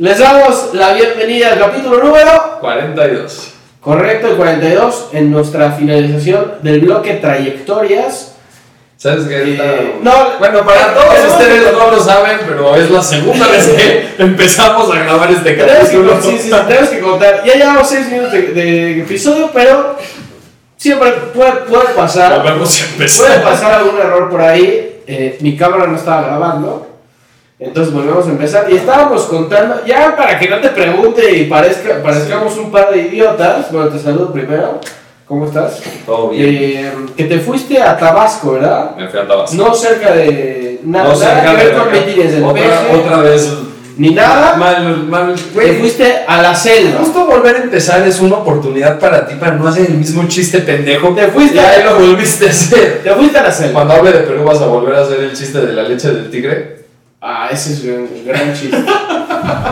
Les damos la bienvenida al capítulo número 42. correcto, el 42, en nuestra finalización del bloque Trayectorias. ¿Sabes qué? Eh, no, no, bueno, para todos ustedes no lo saben, pero es la segunda vez que empezamos a grabar este que, capítulo. sí, sí, tenemos que contar. Ya llevamos 6 minutos de, de episodio, pero siempre puede, puede pasar. Puede pasar algún error por ahí. Eh, mi cámara no estaba grabando. Entonces volvemos a empezar. Y estábamos contando, ya para que no te pregunte y parezca, parezcamos un par de idiotas. Bueno, te saludo primero. ¿Cómo estás? Todo bien. Eh, que te fuiste a Tabasco, ¿verdad? Me fui a Tabasco. No cerca de nada, No nada cerca que ver de con acá. mítines del otra, peje, otra vez. ni nada. Mal, mal. Te fuiste a la selva. Justo volver a empezar es una oportunidad para ti para no hacer el mismo chiste pendejo. Te fuiste Y ahí lo volviste a hacer. Te fuiste a la selva. Cuando hable de Perú vas a volver a hacer el chiste de la leche del tigre. Ah, ese es un gran chiste.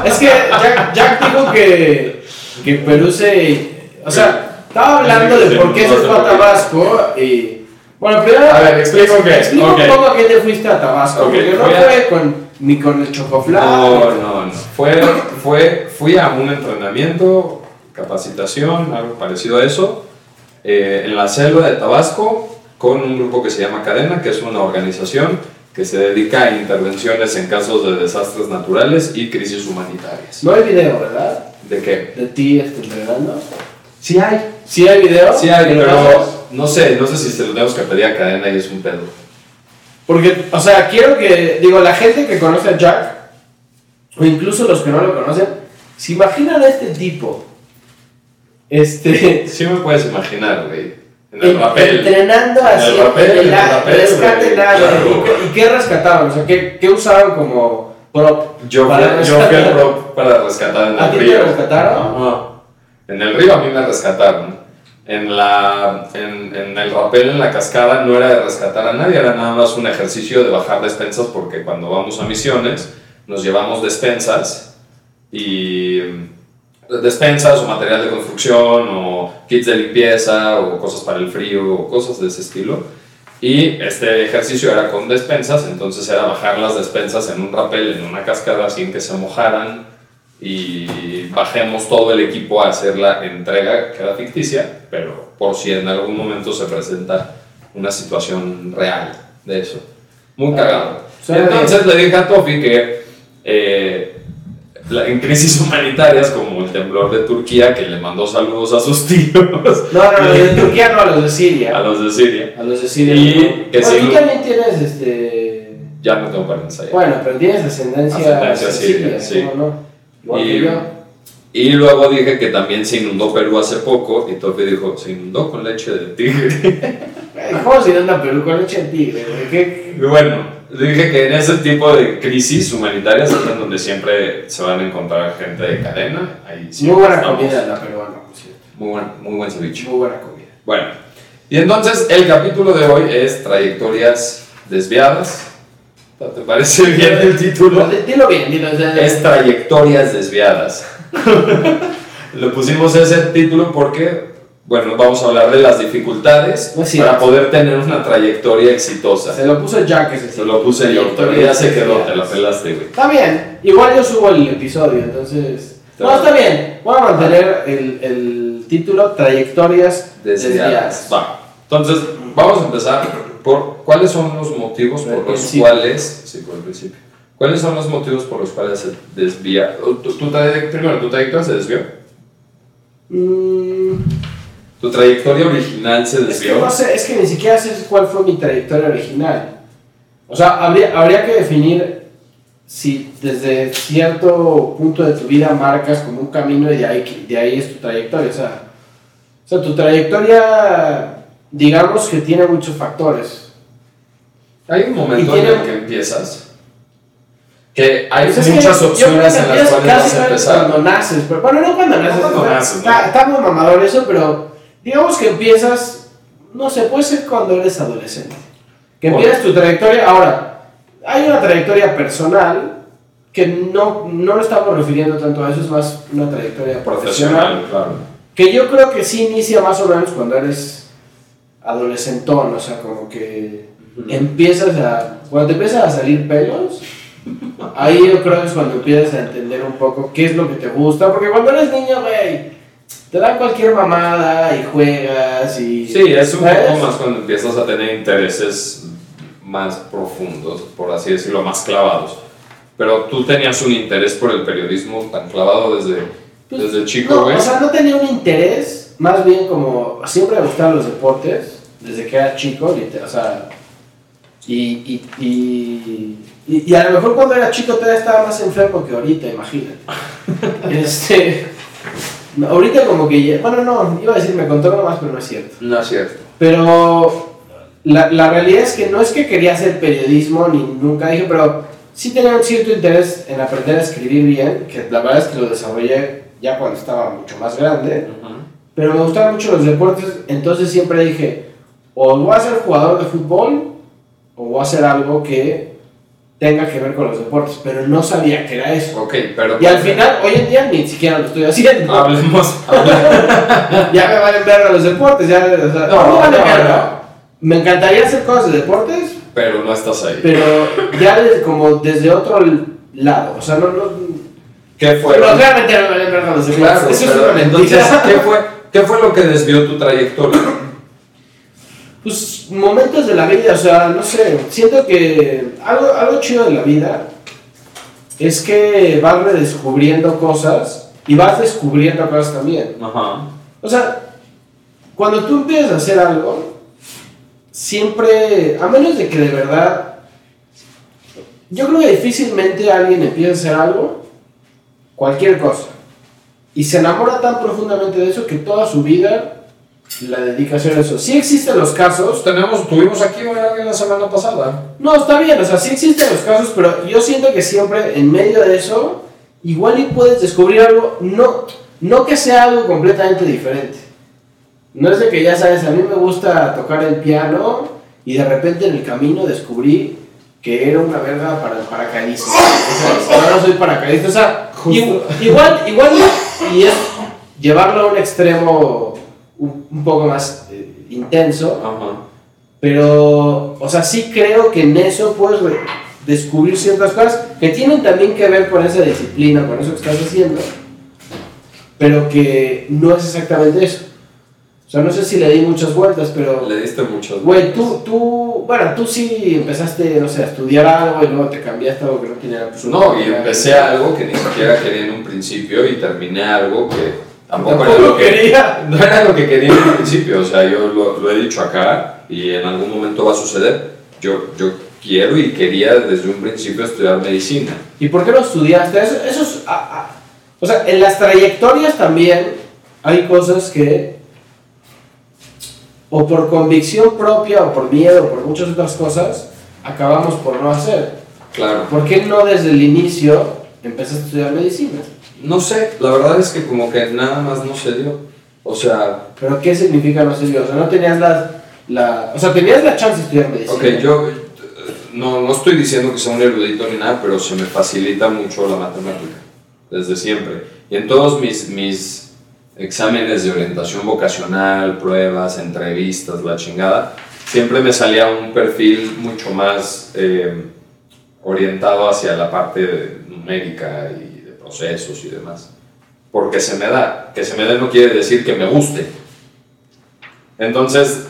es que Jack, Jack dijo que, que Perú se. O sea, estaba hablando de por qué se fue a Tabasco y. Bueno, primero. A ver, explico qué. Explica un poco a qué te fuiste a Tabasco. Ok, Porque no fui a- fue con, ni con el chocoflán. No, no, no. Fue, fue, fui a un entrenamiento, capacitación, algo parecido a eso, eh, en la selva de Tabasco, con un grupo que se llama Cadena, que es una organización que se dedica a intervenciones en casos de desastres naturales y crisis humanitarias. No hay video, ¿verdad? ¿De qué? De ti este, entrenando. Sí hay. Sí hay video. Sí hay, ¿Me lo pero no sé, no sé si se lo tenemos que pedir a Cadena y es un pedo. Porque, o sea, quiero que, digo, la gente que conoce a Jack, o incluso los que no lo conocen, se imaginan a este tipo, este, Sí me puedes imaginar, güey. En en- el papel. entrenando En así, el papel, en el papel, claro. ¿y, qué, y qué rescataban? O sea, ¿qué, qué usaban como prop? Yo fui, para yo fui el rescatar? prop para rescatar en ¿A el ti te río. rescataron? No. En el río a mí me rescataron. En, la, en, en el rapel, en la cascada, no era de rescatar a nadie, era nada más un ejercicio de bajar despensas porque cuando vamos a misiones nos llevamos despensas y despensas o material de construcción o kits de limpieza o cosas para el frío o cosas de ese estilo. Y este ejercicio era con despensas, entonces era bajar las despensas en un rapel, en una cascada sin que se mojaran y bajemos todo el equipo a hacer la entrega que era ficticia, pero por si en algún momento se presenta una situación real de eso. Muy cagado. Suena Entonces le dije a Tofi que eh, en crisis humanitarias como el temblor de Turquía, que le mandó saludos a sus tíos, No, no, no, de Turquía no, a los de Siria. a los de Siria, A los de Siria. Y que Bueno, tú también tienes, este... ya no tengo para. Bueno, pero tienes ascendencia, Ascendencia siria, sí. ¿cómo no? Igual que Y- yo. Y luego dije que también se inundó Perú hace poco y Tofi dijo, se inundó con leche de tigre. ¿Cómo se anda Perú con leche de tigre? ¿Qué? Bueno, dije que en ese tipo de crisis humanitarias es en donde siempre se van a encontrar gente de cadena. Ahí Muy buena estamos. comida la peruana, por cierto. Muy buen, muy buen ceviche. Muy buena comida. Bueno, y entonces el capítulo de hoy es trayectorias desviadas. ¿Te parece bien el título? Dilo bien, dilo. o sea, Es trayectorias desviadas. Le pusimos ese título porque, bueno, vamos a hablar de las dificultades cierto. para poder tener una trayectoria exitosa. Se lo puso Jack ese Se lo puse yo, pero ya se quedó, te la pelaste, güey. Está bien, igual yo subo el episodio, entonces... No, está bien. Voy a mantener el, el título Trayectorias desviadas. Va. Entonces, vamos a empezar por cuáles son los motivos Por por los cuales. Sí, por el principio. ¿Cuáles son los motivos por los cuales se desvía? Tu, tu traye- primero, ¿tu trayectoria se desvió? Mm, ¿Tu trayectoria original se es que desvió? no sé, es que ni siquiera sé cuál fue mi trayectoria original. O sea, habría, habría que definir si desde cierto punto de tu vida marcas como un camino y de ahí, de ahí es tu trayectoria. O sea, o sea, tu trayectoria, digamos que tiene muchos factores. Hay un momento en el que empiezas que hay Pues es que muchas creo opciones que en las cuales vas a empezar. Cuando naces, pero bueno, no cuando naces. cuando está- naces, está, ¿no? está muy mamador eso, pero digamos que empiezas, no sé, puede ser cuando eres adolescente. Que Bueno. empiezas tu trayectoria. Ahora, hay una trayectoria personal que no, no lo estamos refiriendo tanto a eso, es más una trayectoria profesional. Profesional, claro. Que yo creo que sí inicia más o menos cuando eres adolescentón, o sea, como que empiezas a. Cuando te empiezan a salir pelos, Ahí yo creo que es cuando empiezas a entender un poco qué es lo que te gusta, porque cuando eres niño, güey, te dan cualquier mamada y juegas y... Sí, es un ¿sabes? poco más cuando empiezas a tener intereses más profundos, por así decirlo, más clavados. Pero tú tenías un interés por el periodismo tan clavado desde, Pues, desde chico, No, güey. o sea, no tenía un interés, más bien como siempre me gustaban los deportes, desde que era chico, o sea, y, y, y, y- y a lo mejor cuando era chico todavía estaba más enfermo que ahorita, imagínate. este, ahorita como que, ya- bueno, no, iba a decir me controlo más, pero no es cierto. no es cierto. Pero la, la realidad es que no es que quería hacer periodismo, ni nunca dije, pero sí tenía un cierto interés en aprender a escribir bien, que la verdad es que lo desarrollé ya cuando estaba mucho más grande. Pero me gustaban mucho los deportes, entonces siempre dije, o voy a ser jugador de fútbol, o voy a hacer algo que tenga que ver con los deportes, pero no sabía que era eso. Ok, pero... Y al final, hoy en día ni siquiera lo estoy haciendo. Hablemos... ya me valen verga los deportes, ya, o sea, No, no, me valen no, verga. Me encantaría hacer cosas de deportes, pero no estás ahí. pero ya desde, como desde otro lado, o sea, no, no, ¿Qué fue? pero realmente no me valen verga los deportes, Claro, eso es entonces. ¿qué fue, ¿qué fue lo que desvió tu trayectoria? Pues momentos de la vida, o sea, no sé, siento que algo, algo chido de la vida es que vas redescubriendo cosas y vas descubriendo cosas también. Ajá. O sea, cuando tú empiezas a hacer algo, siempre, a menos de que de verdad, yo creo que difícilmente alguien empieza a hacer algo, cualquier cosa, y se enamora tan profundamente de eso que toda su vida la dedica a eso. Sí existen los casos, Tenemos, tuvimos aquí a alguien la semana pasada. no, está bien, o sea, sí existen los casos, pero yo siento que siempre en medio de eso, igual y puedes descubrir algo, no, no que sea algo completamente diferente. No es de que ya sabes, a mí me gusta tocar el piano y de repente en el camino descubrí que era una verga para el paracaidista. Ahora soy paracaidista, o sea, igual, igual, y es llevarlo a un extremo un, un poco más eh, intenso. Ajá. Pero, o sea, sí creo que en eso puedes descubrir ciertas cosas que tienen también que ver con esa disciplina, con eso que estás haciendo, pero que no es exactamente eso. O sea, no sé si le di muchas vueltas, pero, Le diste muchos. güey, tú, tú, bueno, tú sí empezaste, no sé, a estudiar algo y luego te cambiaste algo que no que ver. No, y empecé algo que ni siquiera quería en un principio y terminé algo que tampoco, era lo que quería. No era lo que quería en principio, o sea, yo lo, lo he dicho acá y en algún momento va a suceder. Yo, yo quiero y quería desde un principio estudiar medicina. ¿Y por qué no estudiaste? Eso, eso es, ah, ah. O sea, en las trayectorias también hay cosas que, o por convicción propia, o por miedo, o por muchas otras cosas, acabamos por no hacer. Claro. ¿Por qué no desde el inicio empezaste a estudiar medicina? No sé, la verdad es que como que nada más no se dio. O sea, ¿Pero qué significa no sé yo? O sea, no tenías la, la... O sea, tenías la chance de estudiar medicina. ok, yo eh, no, no estoy diciendo que sea un erudito ni nada, pero se me facilita mucho la matemática, desde siempre. Y en todos mis, mis exámenes de orientación vocacional, pruebas, entrevistas, la chingada, siempre me salía un perfil mucho más eh, orientado hacia la parte numérica y procesos y demás. Porque se me da. Que se me dé no quiere decir que me guste. Entonces,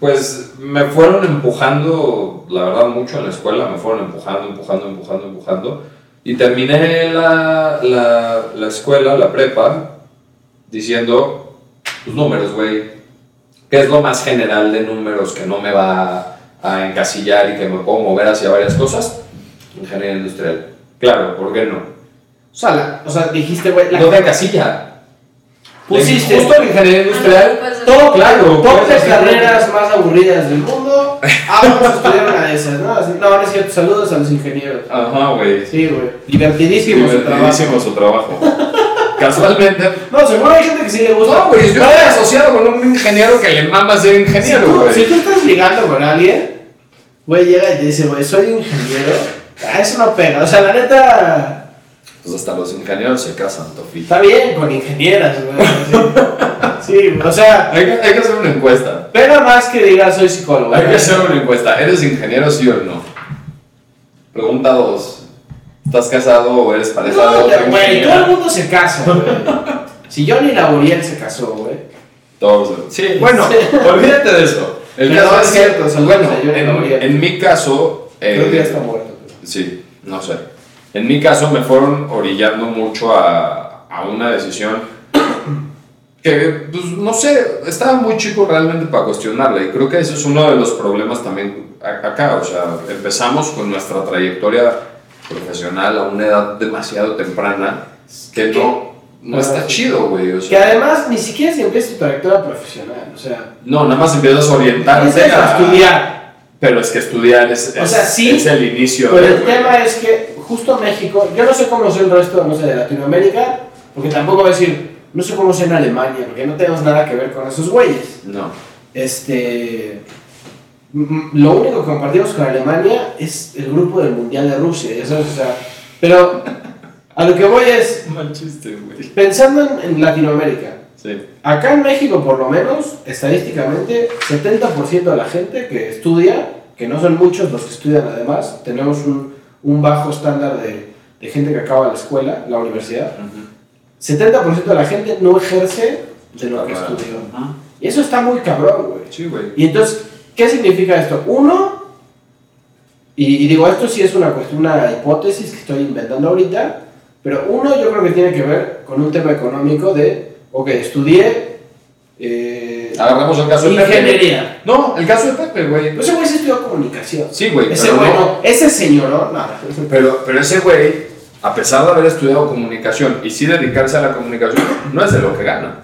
pues me fueron empujando, la verdad, mucho en la escuela, me fueron empujando, empujando, empujando, empujando. Y terminé la, la, la escuela, la prepa, diciendo, tus números, güey. ¿Qué es lo más general de números que no me va a encasillar y que me puedo mover hacia varias cosas? Ingeniería industrial. Claro, ¿por qué no? O sea, la- o sea dijiste, güey, la- No te encasilla. pusiste Justo en ingeniería industrial. todo, Claro, top puedes de hacer- carreras más aburridas del mundo. Ah, vamos a estudiar una de esas, ¿no? Así, no, no es cierto, saludos a los ingenieros. Ajá, güey. Sí, güey. Divertidísimo su trabajo. Divertidísimo su trabajo. Casualmente. No, seguro hay gente que sí le gusta. No, güey, yo estoy asociado con un ingeniero que le mama ser ingeniero, güey. si tú estás ligando con alguien, güey, llega y te dice, güey, soy ingeniero. Ah, eso no pega. O sea, la neta, Pues hasta los ingenieros se casan, Tofi. está bien con ingenieras, güey. Sí, Sí, o sea, Hay que, hay que hacer una encuesta. pega más que digas soy psicólogo. Hay que hacer una encuesta. ¿Eres ingeniero, sí o no? Pregunta 2. ¿Estás casado o eres pareja de No, otra güey, todo el mundo se casa, güey. Si Johnny Laboriel se casó, güey. Todos. Sí, bueno, olvídate de eso. El Pero caso es es cierto, bueno, en, en mi caso, Creo que ya eh, está muerto. pero- Sí, no sé. En mi caso me fueron orillando mucho a, a una decisión que, pues, no sé, estaba muy chico realmente para cuestionarla y creo que ese es uno de los problemas también acá. O sea, empezamos con nuestra trayectoria profesional a una edad demasiado temprana que no, no está chido, güey. O Que sea, además ni siquiera se empieza tu trayectoria profesional, o sea, no, nada más empiezas a orientarte a estudiar. Pero es que estudiar es, O es- sea, sí, es el inicio. Pero de, el güey. tema es que justo México, yo no sé cómo es el resto, no sé, de Latinoamérica, porque tampoco voy a decir, no sé cómo es en Alemania, porque no tenemos nada que ver con esos güeyes. No. Este. Lo único que compartimos con Alemania es el grupo del Mundial de Rusia, ya sabes, o sea. Pero a lo que voy es, Mal chiste, güey. pensando en, en Latinoamérica, Sí. acá en México por lo menos, estadísticamente, 70% de la gente que estudia, que no son muchos los que estudian además, tenemos un, un bajo estándar de, de gente que acaba la escuela, la universidad, 70% de la gente no ejerce de lo que estudió. Y eso está muy cabrón, güey. Sí, güey. Y entonces, ¿qué significa esto? Uno, y, y digo, esto sí es una cuestión, una hipótesis que estoy inventando ahorita, pero uno yo creo que tiene que ver con un tema económico de, ok, estudié eh, Agarramos el caso de Pepe. ingeniería. No, el caso de Pepe, güey. Ese güey sí estudió comunicación. Sí, güey. Ese güey no. ese señor, ¿no? No. Pero, pero ese güey, a pesar de haber estudiado comunicación y sí dedicarse a la comunicación, no es de lo que gana.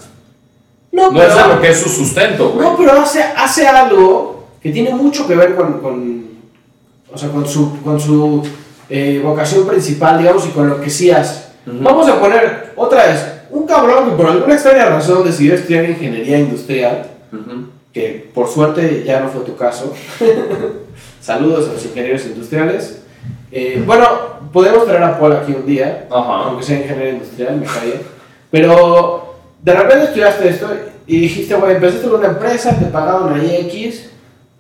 No, No es de lo que es su sustento, güey. No, pero hace, hace algo que tiene mucho que ver con, con, o sea, con su, con su eh, vocación principal, digamos, y con lo que sí hace. Vamos a poner otra vez, un cabrón que por alguna extraña razón decidió estudiar ingeniería industrial, que por suerte ya no fue tu caso. Saludos a los ingenieros industriales. Eh, bueno, podemos traer a Paul aquí un día, aunque sea ingeniero industrial, me cae. Pero de repente estudiaste esto y dijiste, güey, empezaste con una empresa, te pagaron ahí X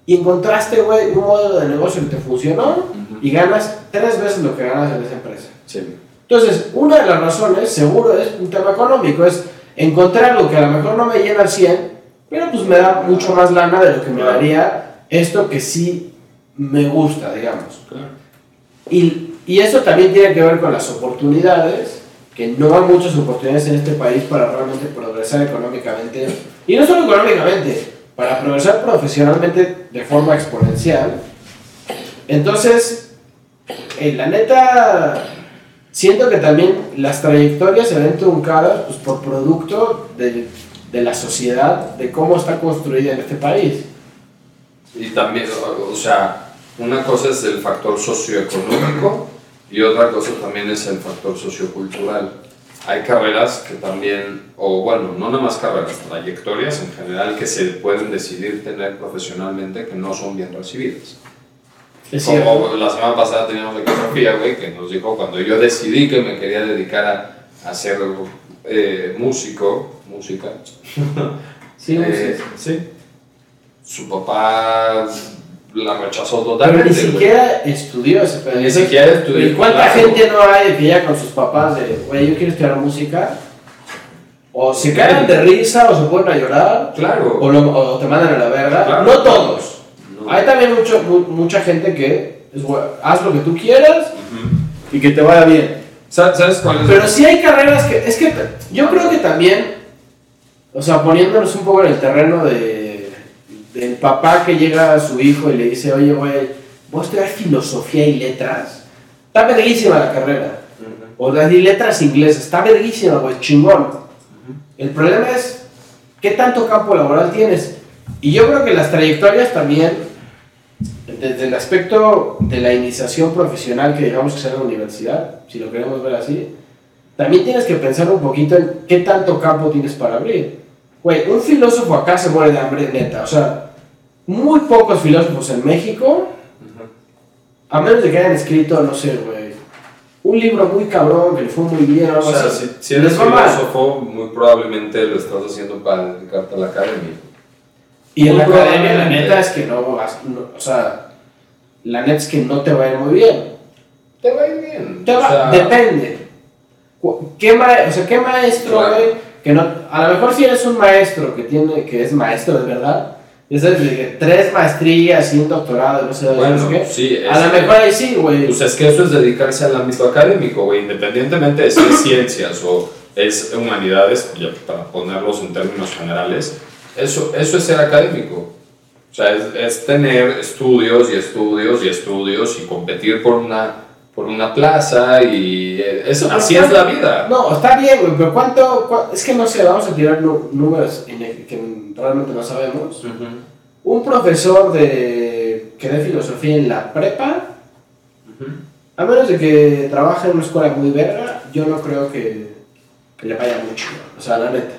y encontraste, güey, un modelo de negocio que te funcionó y ganas tres veces lo que ganas en esa empresa. Sí. Entonces, una de las razones, seguro, es un tema económico, es encontrar algo que a lo mejor no me llena al 100, pero pues me da mucho más lana de lo que me daría esto que sí me gusta, digamos. Y, y eso también tiene que ver con las oportunidades, que no hay muchas oportunidades en este país para realmente progresar económicamente. Y no solo económicamente, para progresar profesionalmente de forma exponencial. Entonces, eh, la neta, siento que también las trayectorias se ven truncadas pues, por producto de, de la sociedad, de cómo está construida en este país. Y también, o sea, una cosa es el factor socioeconómico y otra cosa también es el factor sociocultural. Hay carreras que también, o bueno, no nada más carreras, trayectorias en general que se pueden decidir tener profesionalmente que no son bien recibidas. Es cierto. Como la semana pasada teníamos aquí Sofía, güey, que nos dijo cuando yo decidí que me quería dedicar a, a ser eh, músico, música, Sí, eh, sí. sí. Su papá la rechazó Pero totalmente. ni güey. siquiera estudió ese pedo. Ni siquiera estudió. ¿Y cuánta claro. gente no hay que ya con sus papás de, güey, yo quiero estudiar música? O se caen de risa, o se ponen a llorar, Claro. o, lo- o te mandan a la verga. Claro. No todos. Hay también mucho, mu- mucha gente que es, haz lo que tú quieras Ujú. y que te vaya bien. ¿Sabes sabes cuál es? Pero sí hay carreras que, es que yo creo que también, o sea, poniéndonos un poco en el terreno de, del papá que llega a su hijo y le dice, oye, güey, voy a estudiar filosofía y letras. Está verguísima la carrera. Ujú. O sea, y letras inglesas, está verguísima, güey, chingón. El problema es, ¿qué tanto campo laboral tienes? Y yo creo que las trayectorias también, desde el aspecto de la iniciación profesional que digamos que sea en la universidad, si lo queremos ver así, también tienes que pensar un poquito en qué tanto campo tienes para abrir. Güey, un filósofo acá se muere de hambre neta, o sea, muy pocos filósofos en México, a menos de que hayan escrito, no sé, güey, un libro muy cabrón que le fue muy bien, O sea, si, si eres mal. filósofo, muy probablemente lo estás haciendo para dedicarte a la academia. Y en la Muy academia, la neta es que no, no- o sea, la neta es que no te va a ir muy bien. Te va a ir bien. Te te va- O sea- depende. ¿Qué, ma- o sea, ¿qué maestro, Claro. Que no, a lo mejor si eres un maestro que tiene, que es maestro de verdad, sabes, de tres maestrías y un doctorado, no sé, Bueno, no sé qué. sí, es a lo mejor ahí sí, güey. Pues es que eso es dedicarse al ámbito académico, güey, independientemente de si es ciencias o es humanidades, para ponerlos en términos generales, eso, eso es ser académico. O sea, es, es tener estudios y estudios y estudios y competir por una, por una plaza y eh, es, Pero así es ¿cuánto- la vida. No, está bien, güey, pero ¿cuánto, cua- Es que no sé, vamos a tirar números en el que realmente no sabemos. Ujú. Un profesor de que dé filosofía en la prepa, Ujú. a menos de que trabaje en una escuela muy verga, yo no creo que, que le vaya mucho. O sea, la neta.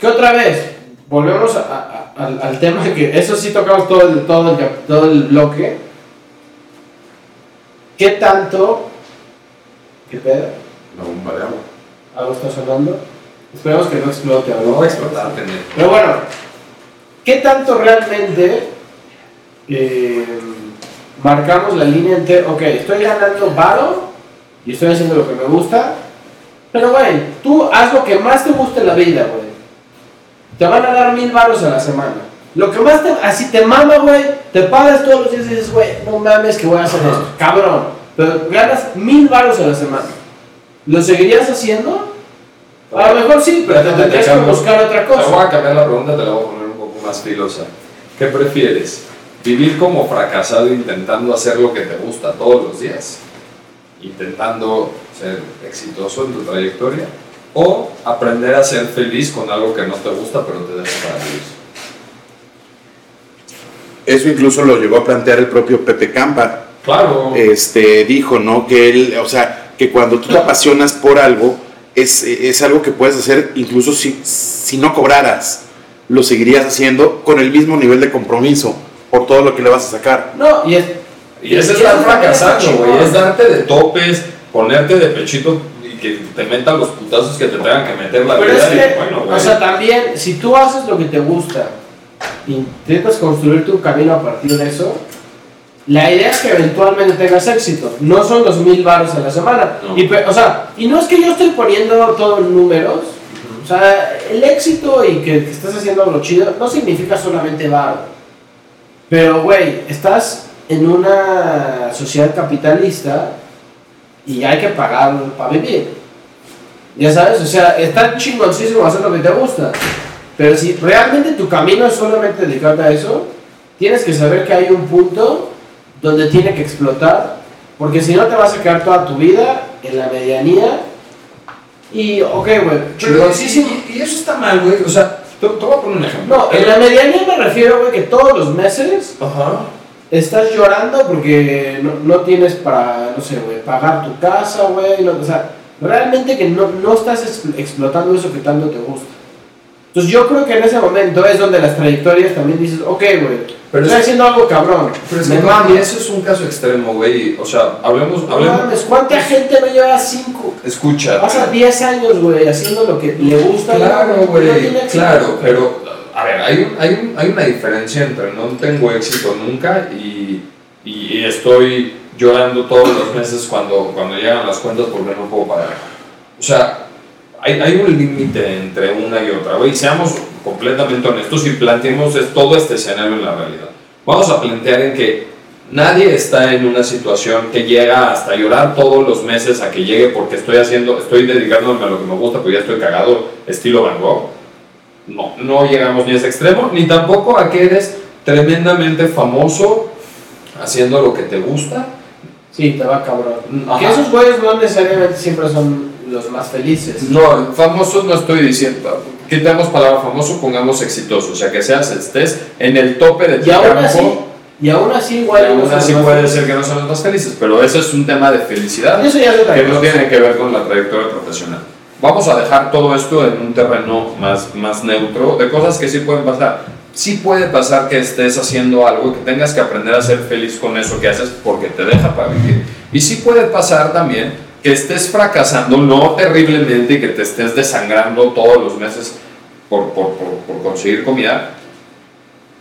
Que otra vez, volvemos a- a- al, al tema que eso sí tocamos todo el, todo el, todo el bloque. ¿Qué tanto? ¿Qué pedo? La bomba de agua. ¿Algo está sonando? Esperemos que no explote. No ¿no? va a explotar. Pero bueno, ¿qué tanto realmente eh, marcamos la línea entre, ok, estoy ganando varo y estoy haciendo lo que me gusta, pero güey, tú haz lo que más te guste en la vida, güey. Te van a dar mil varos a la semana. Lo que más te, así te mama, güey, te pagas todos los días y dices, güey, no mames que voy a hacer esto, cabrón. Pero ganas mil varos a la semana. ¿Lo seguirías haciendo? A lo mejor sí, pero te tendrías que buscar otra Te voy cosa. a cambiar la pregunta, te la voy a poner un poco más filosa. ¿Qué prefieres? ¿Vivir como fracasado intentando hacer lo que te gusta todos los días? Intentando ser exitoso en tu trayectoria. ¿O aprender a ser feliz con algo que no te gusta pero te deja para vivir? Eso incluso lo llegó a plantear el propio Pepe Campa. Claro. Este, dijo, ¿no? Que él, o sea, que cuando tú te apasionas por algo, es, es algo que puedes hacer incluso si, si no cobraras. Lo seguirías haciendo con el mismo nivel de compromiso por todo lo que le vas a sacar. No, y es, Y ese es estar fracasando, güey. Es darte de topes, ponerte de pechito que te metan los putazos que te tengan que meter la Pero vida. es y que, bueno, o güey. sea, también, si tú haces lo que te gusta, intentas construir tu camino a partir de eso, la idea es que eventualmente tengas éxito. No son los mil baros a la semana. No. Y, o sea, y no es que yo estoy poniendo todo en números. O sea, el éxito y que, que estés haciendo algo chido no significa solamente varo. Pero, güey, estás en una sociedad capitalista y hay que pagar para vivir. Ya sabes, o sea, está chingoncísimo hacer lo que te gusta. Pero si realmente tu camino es solamente dedicarte a eso, tienes que saber que hay un punto donde tiene que explotar, porque si no te vas a quedar toda tu vida en la medianía. Y, ok, güey, chingoncísimo. y, y eso está mal, güey. O sea, te voy a poner un ejemplo. No, en la medianía me refiero, güey, que todos los meses Ajá. Estás llorando porque no, no tienes para, no sé, güey, pagar tu casa, güey. no- o sea, realmente que no, no estás expl- explotando eso que tanto te gusta. Entonces yo creo que en ese momento es donde las trayectorias también dices, ok, güey, Pero estoy es- haciendo algo cabrón. Pero es me que mama. papi, eso es un caso extremo, güey. O sea, hablemos. No hablemos mames, ¿cuánta gente no lleva cinco? Escucha. Pasa 10 años, güey, haciendo lo que le gusta. Claro, no güey, éxito. claro, pero a ver, hay, un- hay, un- hay una diferencia entre no tengo éxito nunca y, y estoy llorando todos los meses cuando, cuando llegan las cuentas porque no puedo pagar. O sea, hay, hay un límite entre una y otra, güey. Seamos completamente honestos y planteemos todo este escenario en la realidad. Vamos a plantear en que nadie está en una situación que llega hasta llorar todos los meses a que llegue porque estoy haciendo, estoy dedicándome a lo que me gusta, porque ya estoy cagado, estilo Van Gogh. No, no llegamos ni a ese extremo, ni tampoco a que eres tremendamente famoso haciendo lo que te gusta. Sí, te va cabrón. Ajá. Que esos güeyes no necesariamente siempre son los más felices. No, famoso no estoy diciendo. Quitamos palabra famoso, pongamos exitoso. O sea, que seas, estés en el tope de tu Y aún así, y aún así, y igual. aún no son así puede ser que no son los más felices, pero eso es un tema de felicidad Eso ya que no tiene que ver con la trayectoria profesional. Vamos a dejar todo esto en un terreno más, más neutro de cosas que sí pueden pasar. Sí puede pasar que estés haciendo algo y que tengas que aprender a ser feliz con eso que haces porque te deja para vivir. Y sí puede pasar también que estés fracasando, no terriblemente, y que te estés desangrando todos los meses por, por, por, por conseguir comida,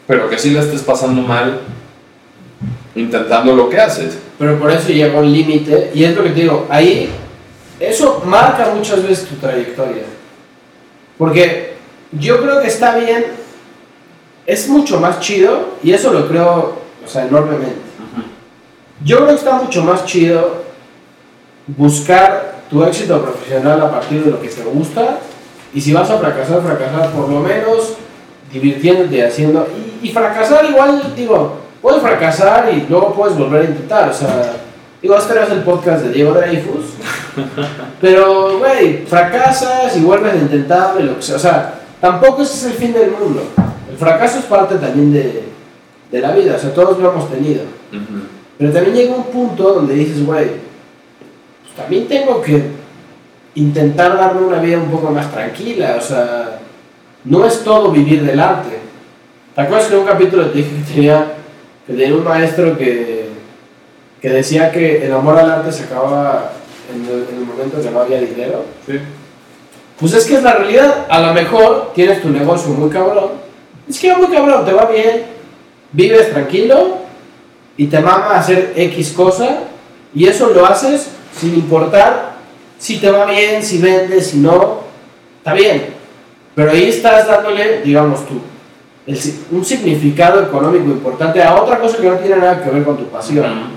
pero que sí la estés pasando mal intentando lo que haces. pero por eso llega un límite. Y es lo que te digo, ahí eso marca muchas veces tu trayectoria. Porque yo creo que está bien, es mucho más chido, y eso lo creo, o sea, enormemente. Yo creo que está mucho más chido buscar tu éxito profesional a partir de lo que te gusta, y si vas a fracasar, fracasar por lo menos divirtiéndote haciendo. Y, y fracasar igual, digo, puedes fracasar y luego puedes volver a intentar, o sea. Digo, este era el podcast de Diego Dreyfus. Pero, güey, fracasas y vuelves a lo que sea. O sea, tampoco ese es el fin del mundo. El fracaso es parte también de, de la vida. O sea, todos lo hemos tenido. Ujú. Pero también llega un punto donde dices, güey, pues también tengo que intentar darme una vida un poco más tranquila. O sea, no es todo vivir del arte. ¿Te acuerdas que en un capítulo te dije que tenía, que tenía un maestro que, que decía que el amor al arte se acababa en el, en el momento que no había dinero? Sí. Pues es que es la realidad. A lo mejor tienes tu negocio muy cabrón. Es que muy cabrón, te va bien. Vives tranquilo y te mama hacer X cosa. Y eso lo haces sin importar si te va bien, si vendes, si no. Está bien. Pero ahí estás dándole, digamos tú, el un significado económico importante a otra cosa que no tiene nada que ver con tu pasión.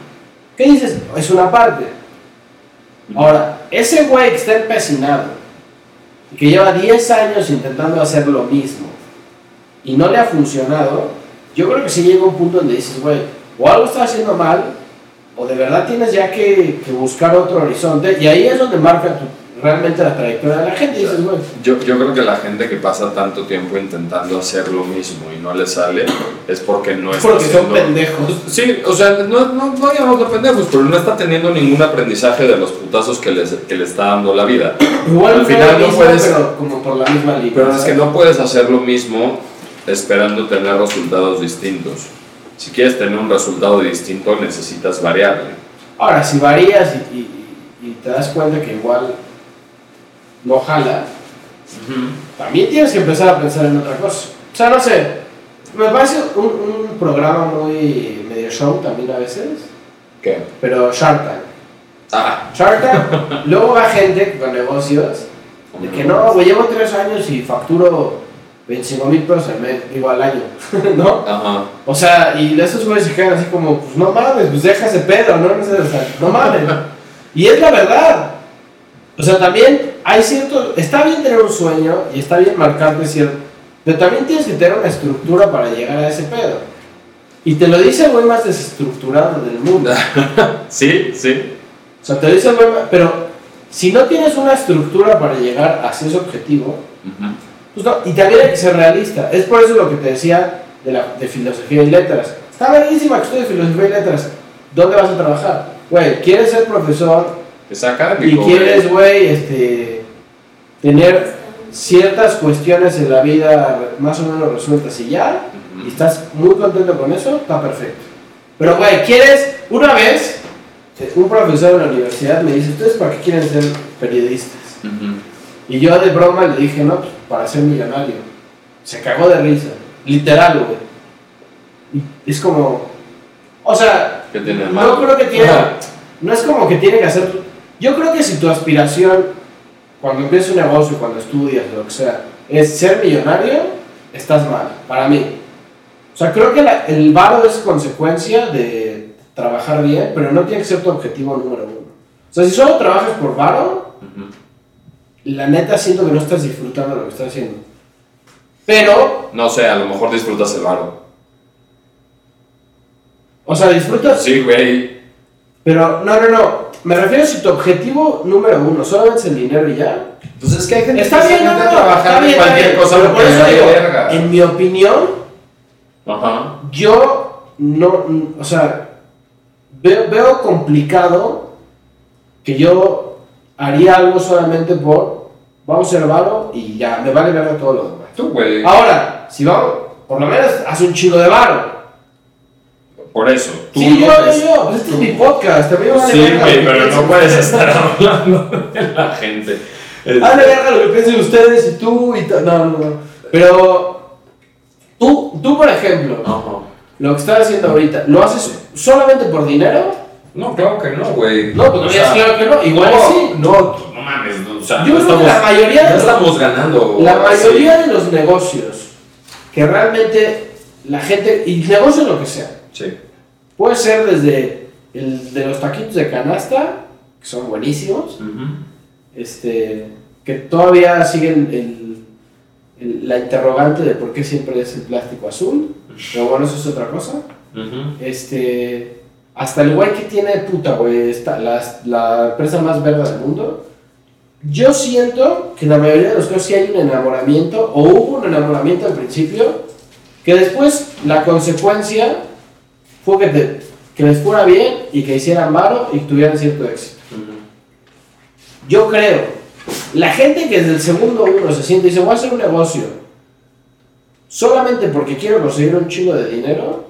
¿Qué dices? Es una parte. Ahora, ese güey que está empecinado que lleva 10 años intentando hacer lo mismo y no le ha funcionado, yo creo que sí llega un punto donde dices, güey, o algo está haciendo mal, o de verdad tienes ya que, que buscar otro horizonte, y ahí es donde marca tu- realmente la trayectoria de la gente, y dices, güey, Yo, yo creo que la gente que pasa tanto tiempo intentando hacer lo mismo y no le sale es porque no está porque son haciendo- pendejos. Sí, o sea, no, no, no digamos de pendejos, pero no está teniendo ningún aprendizaje de los putazos que, les, que le está dando la vida. Igual Al final no mismo, puedes- pero como por la misma línea. Pero es que no puedes hacer lo mismo esperando tener resultados distintos. Si quieres tener un resultado distinto, necesitas variarle. Ahora, si varías y, y- y te das cuenta que igual no jala, también tienes que empezar a pensar en otra cosa. O sea, no sé, me parece un, un programa muy medio show también a veces, ¿Qué? pero Shark Tank. Ah, Shark Tank, luego va gente con negocios, de que no, güey, llevo tres años y facturo 25 mil pesos al mes, digo al año, ¿no? Ajá. O sea, y esos güeyes se quedan así como, pues no mames, pues deja ese pedo, ¿no? No, sea, no mames. Y es la verdad. O sea, también hay cierto. Está bien tener un sueño y está bien marcarte cierto. Pero también tienes que tener una estructura para llegar a ese pedo. Y te lo dice el güey más desestructurado del mundo. Sí, sí. O sea, te lo dice el güey más. Pero si no tienes una estructura para llegar hacia ese objetivo, Ujú. pues no, y también hay que ser realista. Es por eso lo que te decía de, la, de filosofía y letras. Está buenísima que estudies filosofía y letras. ¿Dónde vas a trabajar? Güey, ¿quieres ser profesor Y quieres, güey, este, tener ciertas cuestiones en la vida más o menos resueltas y ya? Y estás muy contento con eso, está perfecto. Pero, güey, ¿quieres? Una vez, un profesor de la universidad me dice, ¿ustedes para qué quieren ser periodistas? Y yo de broma le dije, no, pues para ser millonario. Se cagó de risa. Literal, güey. Y es como. O sea, ¿Qué tiene de no malo? creo que tiene. Ajá. No es como que tiene que hacer. Yo creo que si tu aspiración, cuando empiezas un negocio, cuando estudias, lo que sea, es ser millonario, estás mal, para mí. O sea, creo que la- el varo es consecuencia de trabajar bien, pero no tiene que ser tu objetivo número uno. O sea, si solo trabajas por varo, Ujú. la neta siento que no estás disfrutando lo que estás haciendo. Pero, No sé, a lo mejor disfrutas el varo. o sea, disfrutas, Sí, güey. Pero no, no, no. Me refiero si tu objetivo número uno solamente es el dinero y ya. Pues es que hay gente Está que bien, no, no, a trabajar bien, cualquier bien. cosa Pero por eso digo, verga. en mi opinión, Ajá. yo no, o sea, veo, veo complicado que yo haría algo solamente por, vamos a ser varo y ya, me vale verga todo lo demás. Tú, güey. Ahora, si vamos, por lo menos haz un chingo de varo. Por eso. Tú Sí, no yo, yo, ves- yo, pues este es mi podcast, también me vale Sí, güey, pero no puedes estar hablando de la gente. Vale verga lo que piensen ustedes y tú y tal. No, no, no. Pero tú, tú, por ejemplo, Ajá. lo que estás haciendo ahorita, ¿lo haces solamente por dinero No, claro que no, güey. No, pues no sea, claro que no, igual no, sí. No, no mames, o sea, Yo no creo que la mayoría de los- estamos ganando. La mayoría de los negocios que realmente la gente, y negocio lo que sea, Sí. puede ser desde el de los taquitos de canasta, que son buenísimos, este, que todavía siguen el, el- la interrogante de por qué siempre es el plástico azul, pero bueno, eso es otra cosa. Este, hasta el güey que tiene puta, güey, esta- la, la empresa más verde del mundo. Yo siento que en la mayoría de los casos sí hay un enamoramiento, o hubo un enamoramiento al principio, que después la consecuencia fue que, te- que les fuera bien y que hicieran varo y tuvieran cierto éxito. Ujú. Yo creo, la gente que desde el segundo uno se siente y dice, voy a hacer un negocio solamente porque quiero conseguir un chingo de dinero,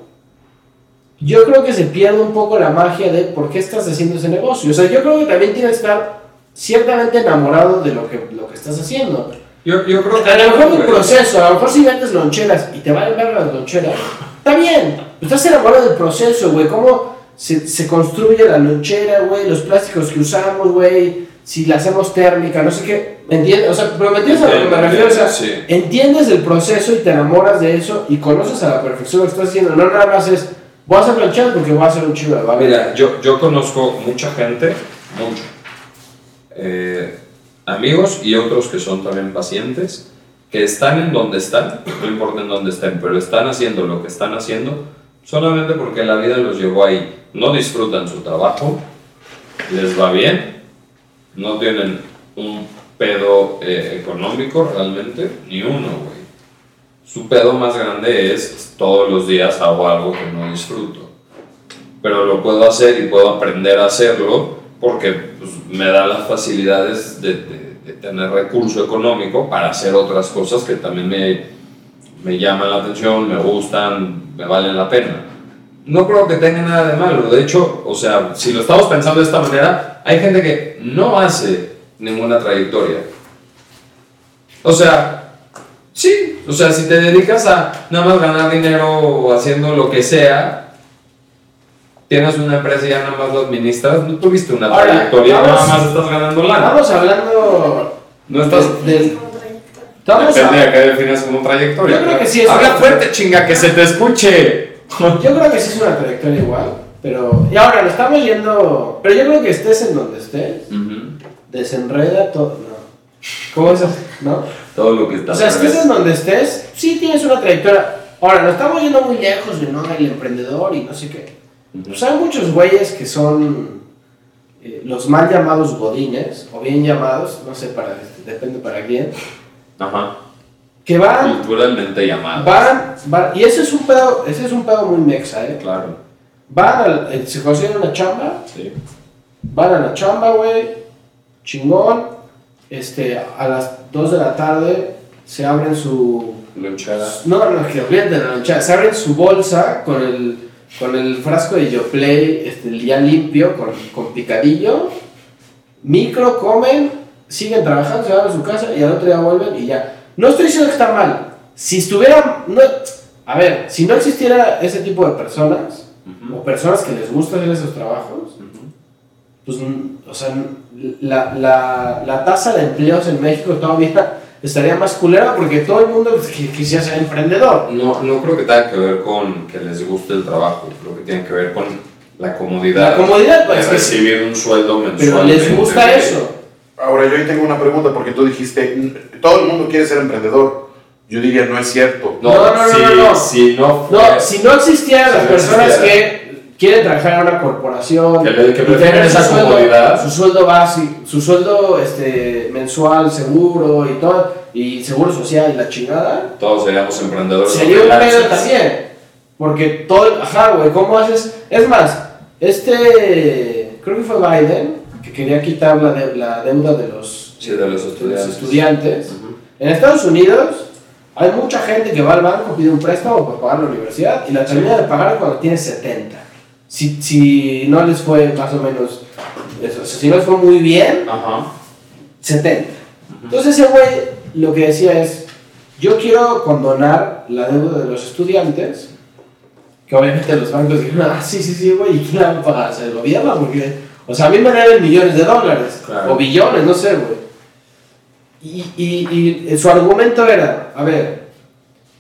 yo creo que se pierde un poco la magia de por qué estás haciendo ese negocio. O sea, yo creo que también tienes que estar ciertamente enamorado de lo que, lo que estás haciendo. Yo, yo creo que. A lo mejor güey. proceso, a lo mejor si vendes loncheras y te van a ver las loncheras, está bien. Estás enamorado del proceso, güey. Cómo se, se construye la lonchera, güey. Los plásticos que usamos, güey. Si la hacemos térmica, no sé qué. ¿Me entiendes? O sea, pero ¿me entiendes a lo que me refiero? O sea, sí. entiendes el proceso y te enamoras de eso y conoces a la perfección lo que estás haciendo. No nada más es, voy a hacer loncheras porque voy a hacer un chido de barro. Mira, yo, yo conozco mucha gente, mucho, eh, amigos y otros que son también pacientes, que están en donde están, no importa en dónde estén, pero están haciendo lo que están haciendo solamente porque la vida los llevó ahí. No disfrutan su trabajo, les va bien, no tienen un pedo eh, económico realmente, ni uno, güey. Su pedo más grande es todos los días hago algo que no disfruto pero lo puedo hacer y puedo aprender a hacerlo porque pues, me da las facilidades de, de- de tener recurso económico para hacer otras cosas que también me, me llaman la atención, me gustan, me valen la pena. No creo que tenga nada de malo, de hecho, o sea, si lo estamos pensando de esta manera, hay gente que no hace ninguna trayectoria. O sea, sí, o sea, si te dedicas a nada más ganar dinero haciendo lo que sea, tienes una empresa y ya nada más lo administras, no tuviste una Ahora, trayectoria, vamos- nada más estás ganando lana. Estamos hablando No estás. de- de- estamos Depende a- de qué defines como trayectoria. Yo creo que sí es Habla una- fuerte, chinga, que se te escuche. Yo creo que sí es una trayectoria igual, pero... Y ahora, lo estamos yendo... Pero yo creo que estés en donde estés, desenreda todo... No. ¿Cómo es eso? ¿No? Todo lo que está. O sea, estés en donde estés, sí tienes una trayectoria. Ahora, nos estamos yendo muy lejos de no el emprendedor y no sé qué. Ujú. Pues hay muchos güeyes que son eh, los mal llamados godines, o bien llamados, no sé, para, depende para quién, Ajá. que van, Culturalmente llamado. van, van, y ese es un pedo, ese es un pedo muy mexa, ¿eh? Claro. Van, al, eh, se consiguen una chamba, Sí. van a la chamba, güey, chingón, este, a las 2 de la tarde se abren su, Lonchera. No, no, que olvídate de la lonchera. Se abren su bolsa con el, con el frasco de Yoplay este, ya limpio, con, con picadillo. Micro, comen, siguen trabajando, se van a su casa y al otro día vuelven y ya. No estoy diciendo que está mal. Si estuviera. No, a ver, si no existiera ese tipo de personas, Ujú. o personas que les gusta hacer esos trabajos, Ujú. pues, mm, o sea, la, la, la tasa de empleos en México todavía estaría más culera porque todo el mundo qui- quisiera ser emprendedor. No, no creo que tenga que ver con que les guste el trabajo, creo que tiene que ver con la comodidad. La comodidad, pues, de recibir un sueldo mensual. Pero les gusta eso. Ahora yo ahí tengo una pregunta porque tú dijiste, "Mm, todo el mundo quiere ser emprendedor. Yo diría, no es cierto. No, No, no, no, si, no, no. si no No, si no existieran Si las no personas existiera. que quieren trabajar en una corporación, Que le- que y prefieren tener esa su sueldo- comodidad. su sueldo básico, su sueldo este, mensual, seguro y todo, y seguro social y la chingada, todos seríamos emprendedores. Sería un pedo también. Porque todo, ajá, güey, ¿cómo haces? Es más, este, creo que fue Biden, que quería quitar la, de- la deuda de los, Sí, de los de los estudiantes. estudiantes. Ujú. En Estados Unidos hay mucha gente que va al banco, pide un préstamo para pagar la universidad y la termina de pagar cuando tiene 70. Si, si no les fue más o menos, eso, o sea, si no les fue muy bien, Ajá. 70. Entonces ese güey lo que decía es, yo quiero condonar la deuda de los estudiantes que obviamente los bancos dijeron, ah, sí, sí, sí, güey, ¿y quién la va a pagar? O sea, el gobierno, porque, o sea, a mí me deben millones de dólares, Claro. o billones, no sé, güey. Y, y, y su argumento era, a ver,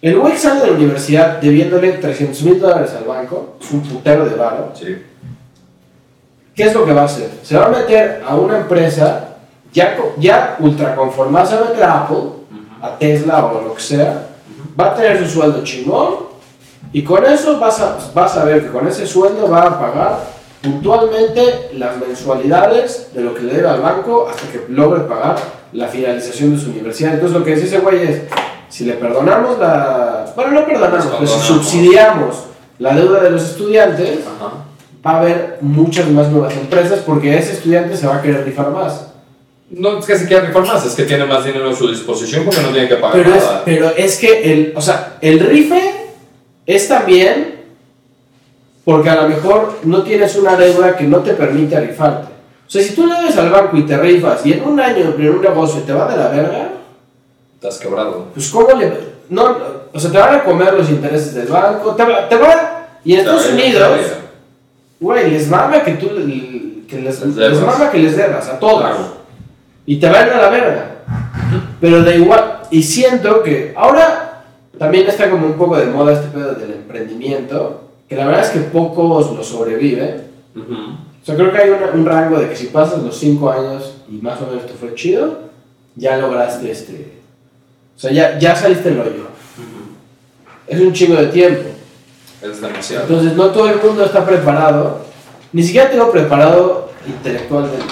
el güey sale de la universidad debiéndole 300 mil dólares al banco, es un putero de varo, Sí. ¿qué es lo que va a hacer? Se va a meter a una empresa ya, ya ultra conformada, se va a meter a Apple, a Tesla o lo que sea, va a tener su sueldo chingón y con eso vas a, vas a ver que con ese sueldo va a pagar puntualmente las mensualidades de lo que le debe al banco hasta que logre pagar la finalización de su universidad. Entonces lo que dice ese güey es, si le perdonamos la... Bueno, no perdonamos, pero si subsidiamos la deuda de los estudiantes, Ajá. va a haber muchas más nuevas empresas porque ese estudiante se va a querer rifar más. No es que se quiera rifar más, es que tiene más dinero a su disposición porque no tiene que pagar Pero es, nada. pero es que el, o sea, el rife es también porque a lo mejor no tienes una deuda que no te permite rifarte. O sea, si tú le das al banco y te rifas y en un año en un negocio te va de la verga, has quebrado. pues ¿cómo le...? No, o sea, te van a comer los intereses del banco, te va... Te va y en Estados Unidos, güey, les mama que tú... Que les, Les mama que les debas a todos. Claro. Y te van a la verga. Pero da igual. Y siento que ahora también está como un poco de moda este pedo del emprendimiento. Que la verdad es que pocos lo sobreviven. Ujú. O sea, creo que hay una- un rango de que si pasas los 5 años y más o menos te fue chido, ya lograste este. O sea, ya, ya saliste del hoyo. Es un chingo de tiempo. Es demasiado. Entonces, no todo el mundo está preparado. Ni siquiera tengo preparado intelectualmente.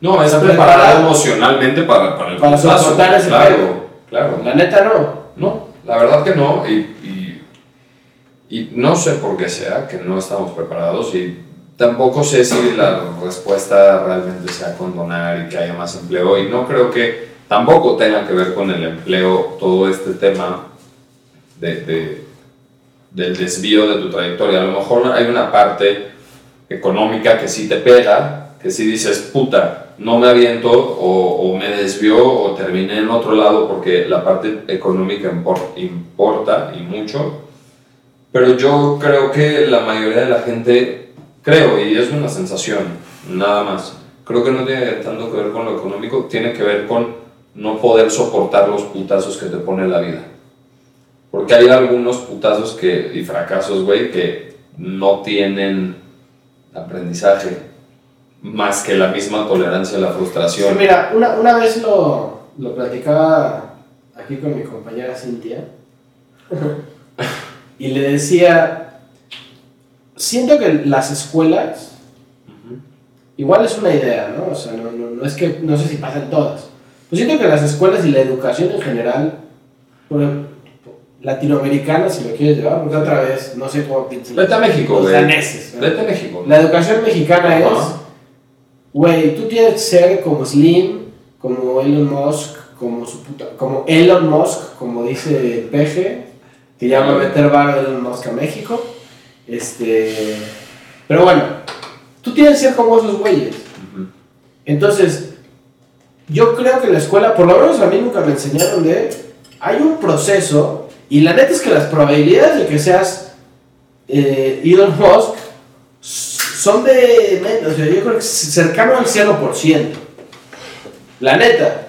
No, es Está preparado preparado emocionalmente para, para el para soportar ese Claro, claro. La neta, no. No, la verdad que no. Y, y, no sé por qué sea que no estamos preparados. Y tampoco sé si la respuesta realmente sea condonar y que haya más empleo. Y no creo que tampoco tenga que ver con el empleo todo este tema de, de- del desvío de tu trayectoria. A lo mejor hay una parte económica que sí te pega, que sí dices, puta, no me aviento o, o me desvió o terminé en otro lado porque la parte económica impor- importa y mucho. Pero yo creo que la mayoría de la gente, creo, y es una sensación, nada más, creo que no tiene tanto que ver con lo económico, tiene que ver con no poder soportar los putazos que te pone la vida. Porque hay algunos putazos que, y fracasos, güey, que no tienen aprendizaje más que la misma tolerancia a la Sí, frustración. mira, una, una vez lo, lo platicaba aquí con mi compañera Cintia y le decía, siento que las escuelas, igual es una idea, ¿no? O sea, no, no, no es que, no sé si pasan todas, pero siento que las escuelas y la educación en general, latinoamericana, si lo quieres llevar, porque otra vez, no sé cómo piensan Vete a México, los güey. daneses, ¿no? Vete a México. La educación mexicana es, Ajá. güey, tú tienes que ser como Slim, como Elon Musk, como su puta, como Elon Musk, como dice peje, que ya va a meter varo Elon Musk a México. Este, pero bueno, tú tienes que ser como esos güeyes. Entonces, yo creo que la escuela, por lo menos a mí nunca me enseñaron de, hay un proceso, y la neta es que las probabilidades de que seas eh, Elon Musk son de, menos, sea, yo creo que cercano al 0%. La neta.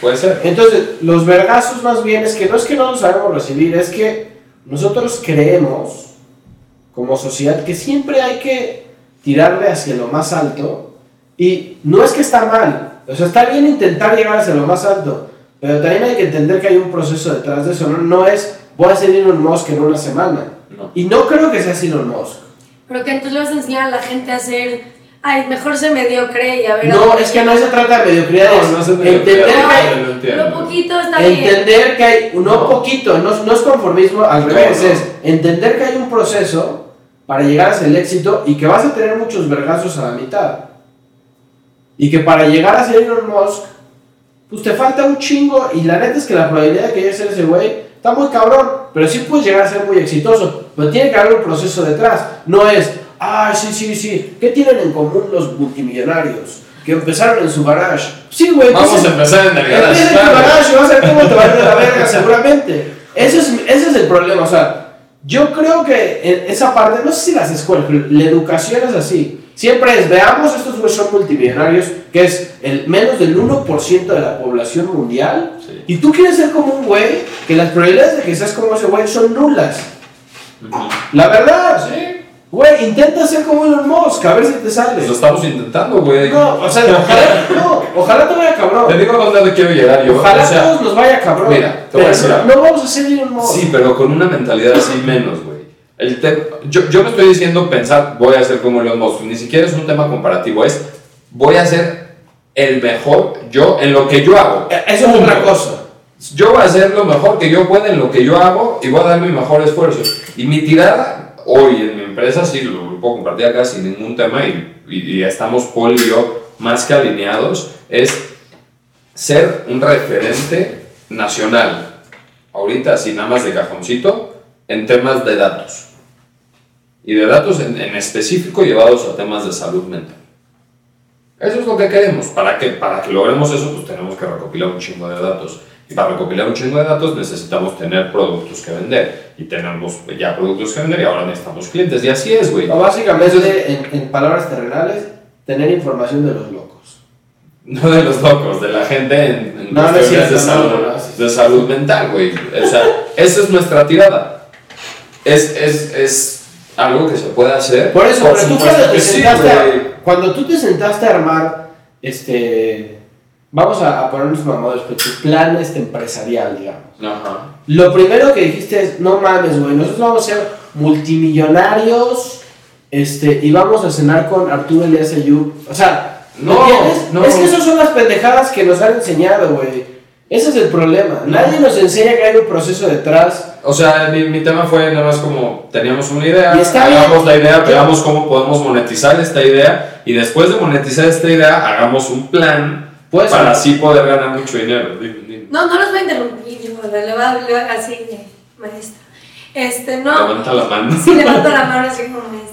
Puede ser. Entonces, los vergazos más bien es que no es que no los sabemos recibir, es que nosotros creemos, como sociedad, que siempre hay que tirarle hacia lo más alto. Y no es que está mal, o sea, está bien intentar llegar hacia lo más alto, pero también hay que entender que hay un proceso detrás de eso. No, no es, voy a ser Elon Musk en una semana. No. Y no creo que sea Elon Musk. Pero que entonces le vas a enseñar a la gente a hacer, ay, mejor se mediocre y a ver. No, es que no llega". se trata de mediocridad, No, no se entender mediocridad. que hay poquito está bien. Entender que hay, no, No. poquito, no, no es conformismo, al No, revés, no. es entender que hay un proceso para llegar hacia el éxito y que vas a tener muchos vergazos a la mitad. Y que para llegar a ser Elon Musk, pues te falta un chingo y la neta es que la probabilidad de que llegues a ser ese güey está muy cabrón, pero sí puedes llegar a ser muy exitoso, pero tiene que haber un proceso detrás, no es, ah, sí, sí, sí, ¿qué tienen en común los multimillonarios? Que empezaron en su garage. Sí, güey, Vamos pues, a empezar en el Empieza garage. en tu garage y vas a ver cómo te va a ir de la verga, seguramente. Ese es, ese es el problema, o sea, Yo creo que en esa parte, no sé si las escuelas, pero la educación es así. Siempre es, veamos, estos güeyes son multimillonarios, que es el menos del 1% de la población mundial. Sí. Y tú quieres ser como un güey, que las probabilidades de que seas como ese güey son nulas. La verdad, Sí. Güey, intenta ser como Elon Musk, a ver si te sale. Lo estamos intentando, güey. No, o sea, ojalá, no, ojalá te vaya Te cabrón. digo a dónde quiero llegar yo. Ojalá o sea, todos nos vaya cabrón. mira, te voy a decir no, algo. no vamos a ser Elon Musk. Sí, pero con una mentalidad así menos, güey. El te- yo, yo me estoy diciendo pensar, voy a ser como Elon Musk. Ni siquiera es un tema comparativo, es voy a ser el mejor yo en lo que yo hago. Eh, Eso es otra cosa. Yo voy a hacer lo mejor que yo pueda en lo que yo hago y voy a dar mi mejor esfuerzo. Y mi tirada hoy en mi empresa, sí, lo, puedo compartir acá sin ningún tema y, y- estamos Paul y yo más que alineados, es ser un referente nacional, ahorita así nada más de cajoncito, en temas de datos. Y de datos en, en específico llevados a temas de salud mental. Eso es lo que queremos. Para que, para que logremos eso, pues tenemos que recopilar un chingo de datos. Para recopilar un chingo de datos necesitamos tener productos que vender. Y tenemos ya productos que vender y ahora necesitamos clientes. Y así es, güey. Básicamente, en, en palabras terrenales, tener información de los locos. No de los locos, de la gente en, en No, no es cuestiones de, cierto, salud, no, no, de salud mental, güey. O sea, esa es nuestra tirada. Es, es, es algo que se puede hacer. Por eso, Por pero tú cuando te, sí, a- cuando tú te sentaste a armar, este, vamos a, a ponernos mamadores, pero tu plan este empresarial, digamos. Ajá. Lo primero que dijiste es, no mames, güey, nosotros vamos a ser multimillonarios, este, y vamos a cenar con Arturo Elías Ayub. O sea, ¿me No, no. Es que esas son las pendejadas que nos han enseñado, güey. Ese es el problema. Nadie nos enseña que hay un proceso detrás. O sea, mi, mi tema fue nada más como teníamos una idea, hagamos bien. la idea, veamos cómo podemos monetizar esta idea y después de monetizar esta idea hagamos un plan Pues, para así poder ganar mucho dinero. Dime, dime. No, no los voy a interrumpir, yo, le va le va así maestra. Este, no. Levanta la mano. Sí, levanto la mano así como maestra.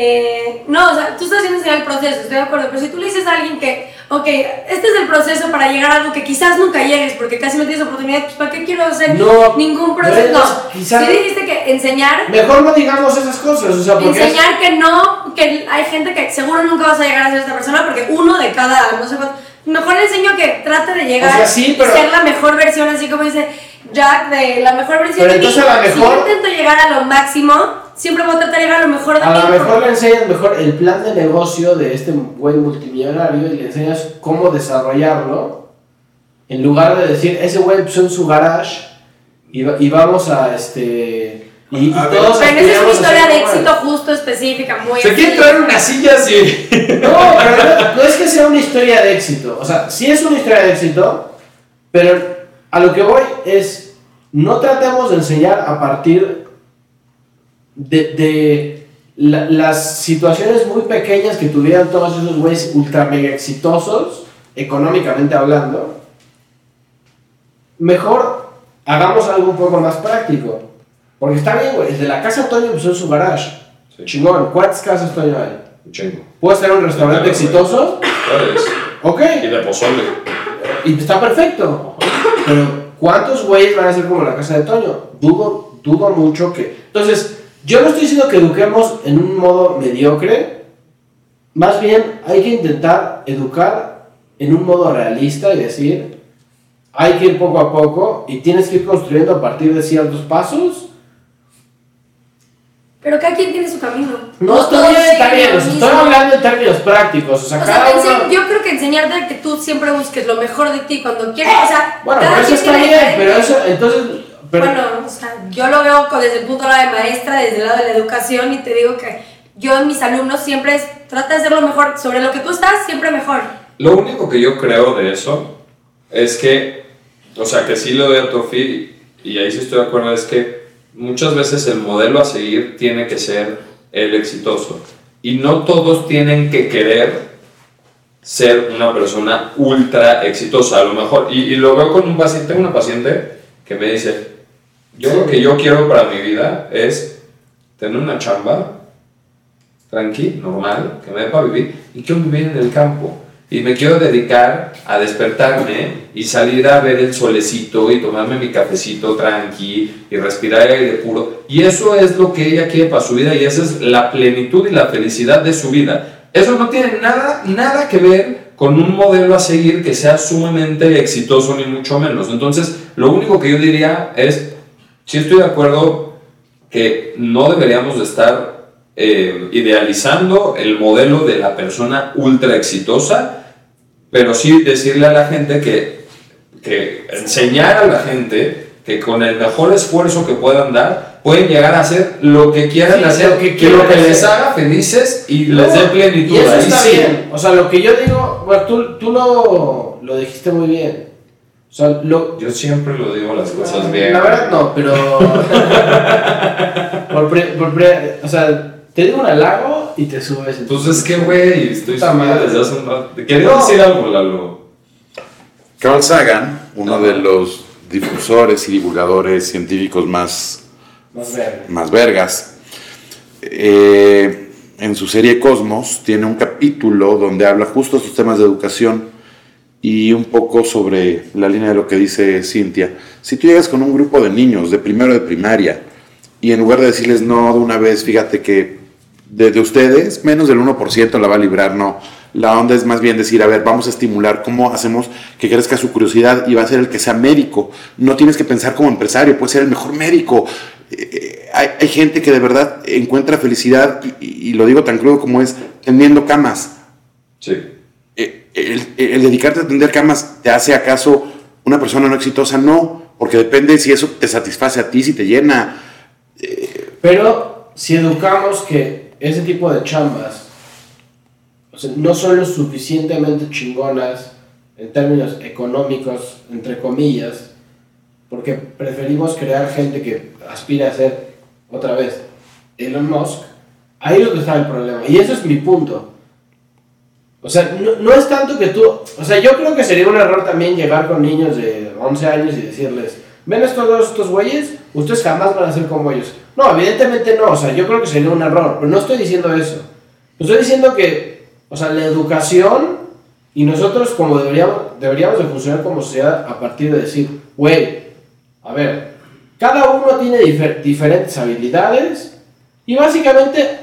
Eh, no, o sea, tú estás haciendo enseñar el proceso, estoy de acuerdo, pero si tú le dices a alguien que, ok, este es el proceso para llegar a algo que quizás nunca llegues porque casi no tienes oportunidad, pues ¿para qué quiero hacer No, ningún proceso? No, quizás- sí dijiste que enseñar, Mejor no digamos esas cosas, o sea, porque es- enseñar que no, que hay gente que seguro nunca vas a llegar a ser esta persona porque uno de cada, no sé cuánto, mejor le enseño que trate de llegar O sea, sí, pero- ser la mejor versión, así como dice Jack, de la mejor versión Pero de mí. entonces a la Si mejor- yo intento llegar a lo máximo, siempre voy a tratar de llegar a lo mejor de A mí. lo mejor le enseñas mejor el plan de negocio de este güey multimillonario y le enseñas cómo desarrollarlo en lugar de decir ese güey empezó en su garage y, y vamos a este y, y todos Pero esa es una historia de éxito justo específica, muy Se quiere traer una silla así. No, pero no, no es que sea una historia de éxito. O sea, sí es una historia de éxito, pero a lo que voy es, no tratemos de enseñar a partir de, de la- las situaciones muy pequeñas que tuvieran todos esos güeyes ultra mega exitosos, económicamente hablando. Mejor hagamos algo un poco más práctico. Porque está bien, güey, el de la casa Toño empezó en su garage. Sí. Chingón, ¿cuántas casas Toño hay? Un chingo. ¿Puedes tener un restaurante Claro, exitoso? ¿Sabes? Ok. Y de pozole. Y está perfecto. Pero, ¿cuántos güeyes van a ser como la casa de Toño? Dudo, dudo mucho que. Entonces, yo no estoy diciendo que eduquemos en un modo mediocre. Más bien, hay que intentar educar en un modo realista y decir, hay que ir poco a poco y tienes que ir construyendo a partir de ciertos pasos. Pero cada quien tiene su camino. No, todos bien, está bien. lo o sea, mismo. estoy hablando en términos prácticos. O sea, O sea, uno. yo creo que enseñarte que tú siempre busques lo mejor de ti cuando quieres, o sea, Bueno, cada pero eso está bien, pero eso, entonces. Pero, bueno, o sea, yo lo veo desde el punto de vista de maestra, desde el lado de la educación y te digo que yo en mis alumnos siempre es, trata de hacer lo mejor, sobre lo que tú estás, siempre mejor. Lo único que yo creo de eso es que, o sea, que sí lo de Tofi, y ahí sí estoy de acuerdo, es que muchas veces el modelo a seguir tiene que ser el exitoso. Y no todos tienen que querer ser una persona ultra exitosa, a lo mejor. Y, y lo veo con un paciente, una paciente que me dice, yo lo que yo quiero para mi vida es tener una chamba tranqui, normal, que me dé para vivir, y quiero vivir en el campo. Y me quiero dedicar a despertarme y salir a ver el solecito y tomarme mi cafecito tranqui y respirar aire puro. Y eso es lo que ella quiere para su vida y esa es la plenitud y la felicidad de su vida. Eso no tiene nada, nada que ver con un modelo a seguir que sea sumamente exitoso ni mucho menos. Entonces, lo único que yo diría es, si estoy de acuerdo que no deberíamos de estar eh, idealizando el modelo de la persona ultra exitosa, pero sí decirle a la gente que, que enseñar a la gente que con el mejor esfuerzo que puedan dar, pueden llegar a hacer lo que quieran Sí, hacer, lo que que, lo que quieran les hacer. haga felices y les dé plenitud. Y eso está sí. bien. O sea, lo que yo digo, bueno, tú, tú lo, lo dijiste muy bien. O sea, lo, Yo siempre lo digo las cosas bien. La verdad no, pero. por pre- por pre- o sea, te digo un halago y te subes. Pues es que, güey, estoy subido desde hace un rato. Quería No. decir algo, Lalo. Carl Sagan, uno Ajá. de los difusores y divulgadores científicos más, Más verde. más vergas, eh, en su serie Cosmos tiene un capítulo donde habla justo de estos temas de educación y un poco sobre la línea de lo que dice Cintia. Si tú llegas con un grupo de niños de primero de primaria y en lugar de decirles no de una vez, fíjate que de, de ustedes menos del 1% la va a librar, no. La onda es más bien decir, a ver, vamos a estimular cómo hacemos que crezca su curiosidad y va a ser el que sea médico. No tienes que pensar como empresario, puedes ser el mejor médico. Eh, hay, hay gente que de verdad encuentra felicidad, y, y- y lo digo tan crudo como es, tendiendo camas. Sí. Eh, el, el dedicarte a atender camas te hace acaso una persona no exitosa, no, porque depende si eso te satisface a ti, si te llena. Pero si educamos que ese tipo de chambas o sea, no son lo suficientemente chingonas en términos económicos, entre comillas, porque preferimos crear gente que aspira a ser, otra vez, Elon Musk, ahí es donde está el problema. Y eso es mi punto. O sea, no, no es tanto que tú... O sea, yo creo que sería un error también llegar con niños de 11 años y decirles, ven estos dos, estos güeyes, ustedes jamás van a ser como ellos. No, evidentemente no, o sea, yo creo que sería un error, pero no estoy diciendo eso. Estoy diciendo que, o sea, la educación y nosotros como deberíamos, deberíamos de funcionar como sociedad a partir de decir, güey, a ver, cada uno tiene difer- diferentes habilidades y básicamente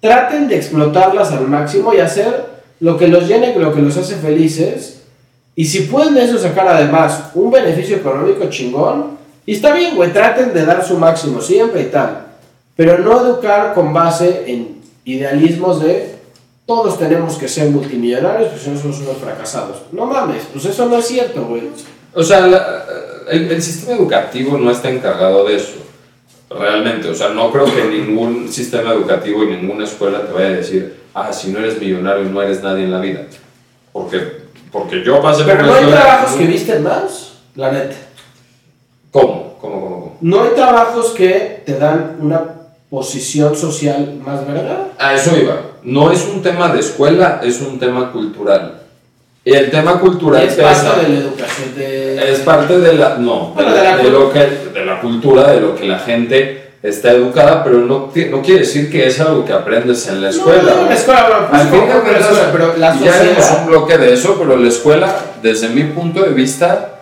traten de explotarlas al máximo y hacer lo que los llene, lo que los hace felices. Y si pueden de eso sacar además un beneficio económico chingón, y está bien, güey, traten de dar su máximo siempre y tal. Pero no educar con base en idealismos de todos tenemos que ser multimillonarios, pues si no somos unos fracasados. No mames, pues eso no es cierto, güey. O sea, la- el, el sistema educativo no está encargado de eso, realmente. O sea, no creo que ningún sistema educativo y ninguna escuela te vaya a decir, ah, si no eres millonario no eres nadie en la vida. Porque, porque yo pasé Pero por no hay escuela- trabajos que visten más, la neta. ¿Cómo? ¿Cómo, cómo, cómo? No hay trabajos que te dan una posición social más verga. A eso iba. No es un tema de escuela, es un tema cultural. Y el tema cultural es pesa. parte de la educación de... Es parte de la, no, de, Bueno, de la de lo que, de la cultura, de lo que la gente está educada, pero no, no quiere decir que es algo que aprendes en la escuela. No, no, la escuela, bueno, pues Al fin no, de la escuela, pero la ya haremos sociedad- un bloque de eso, pero la escuela, desde mi punto de vista,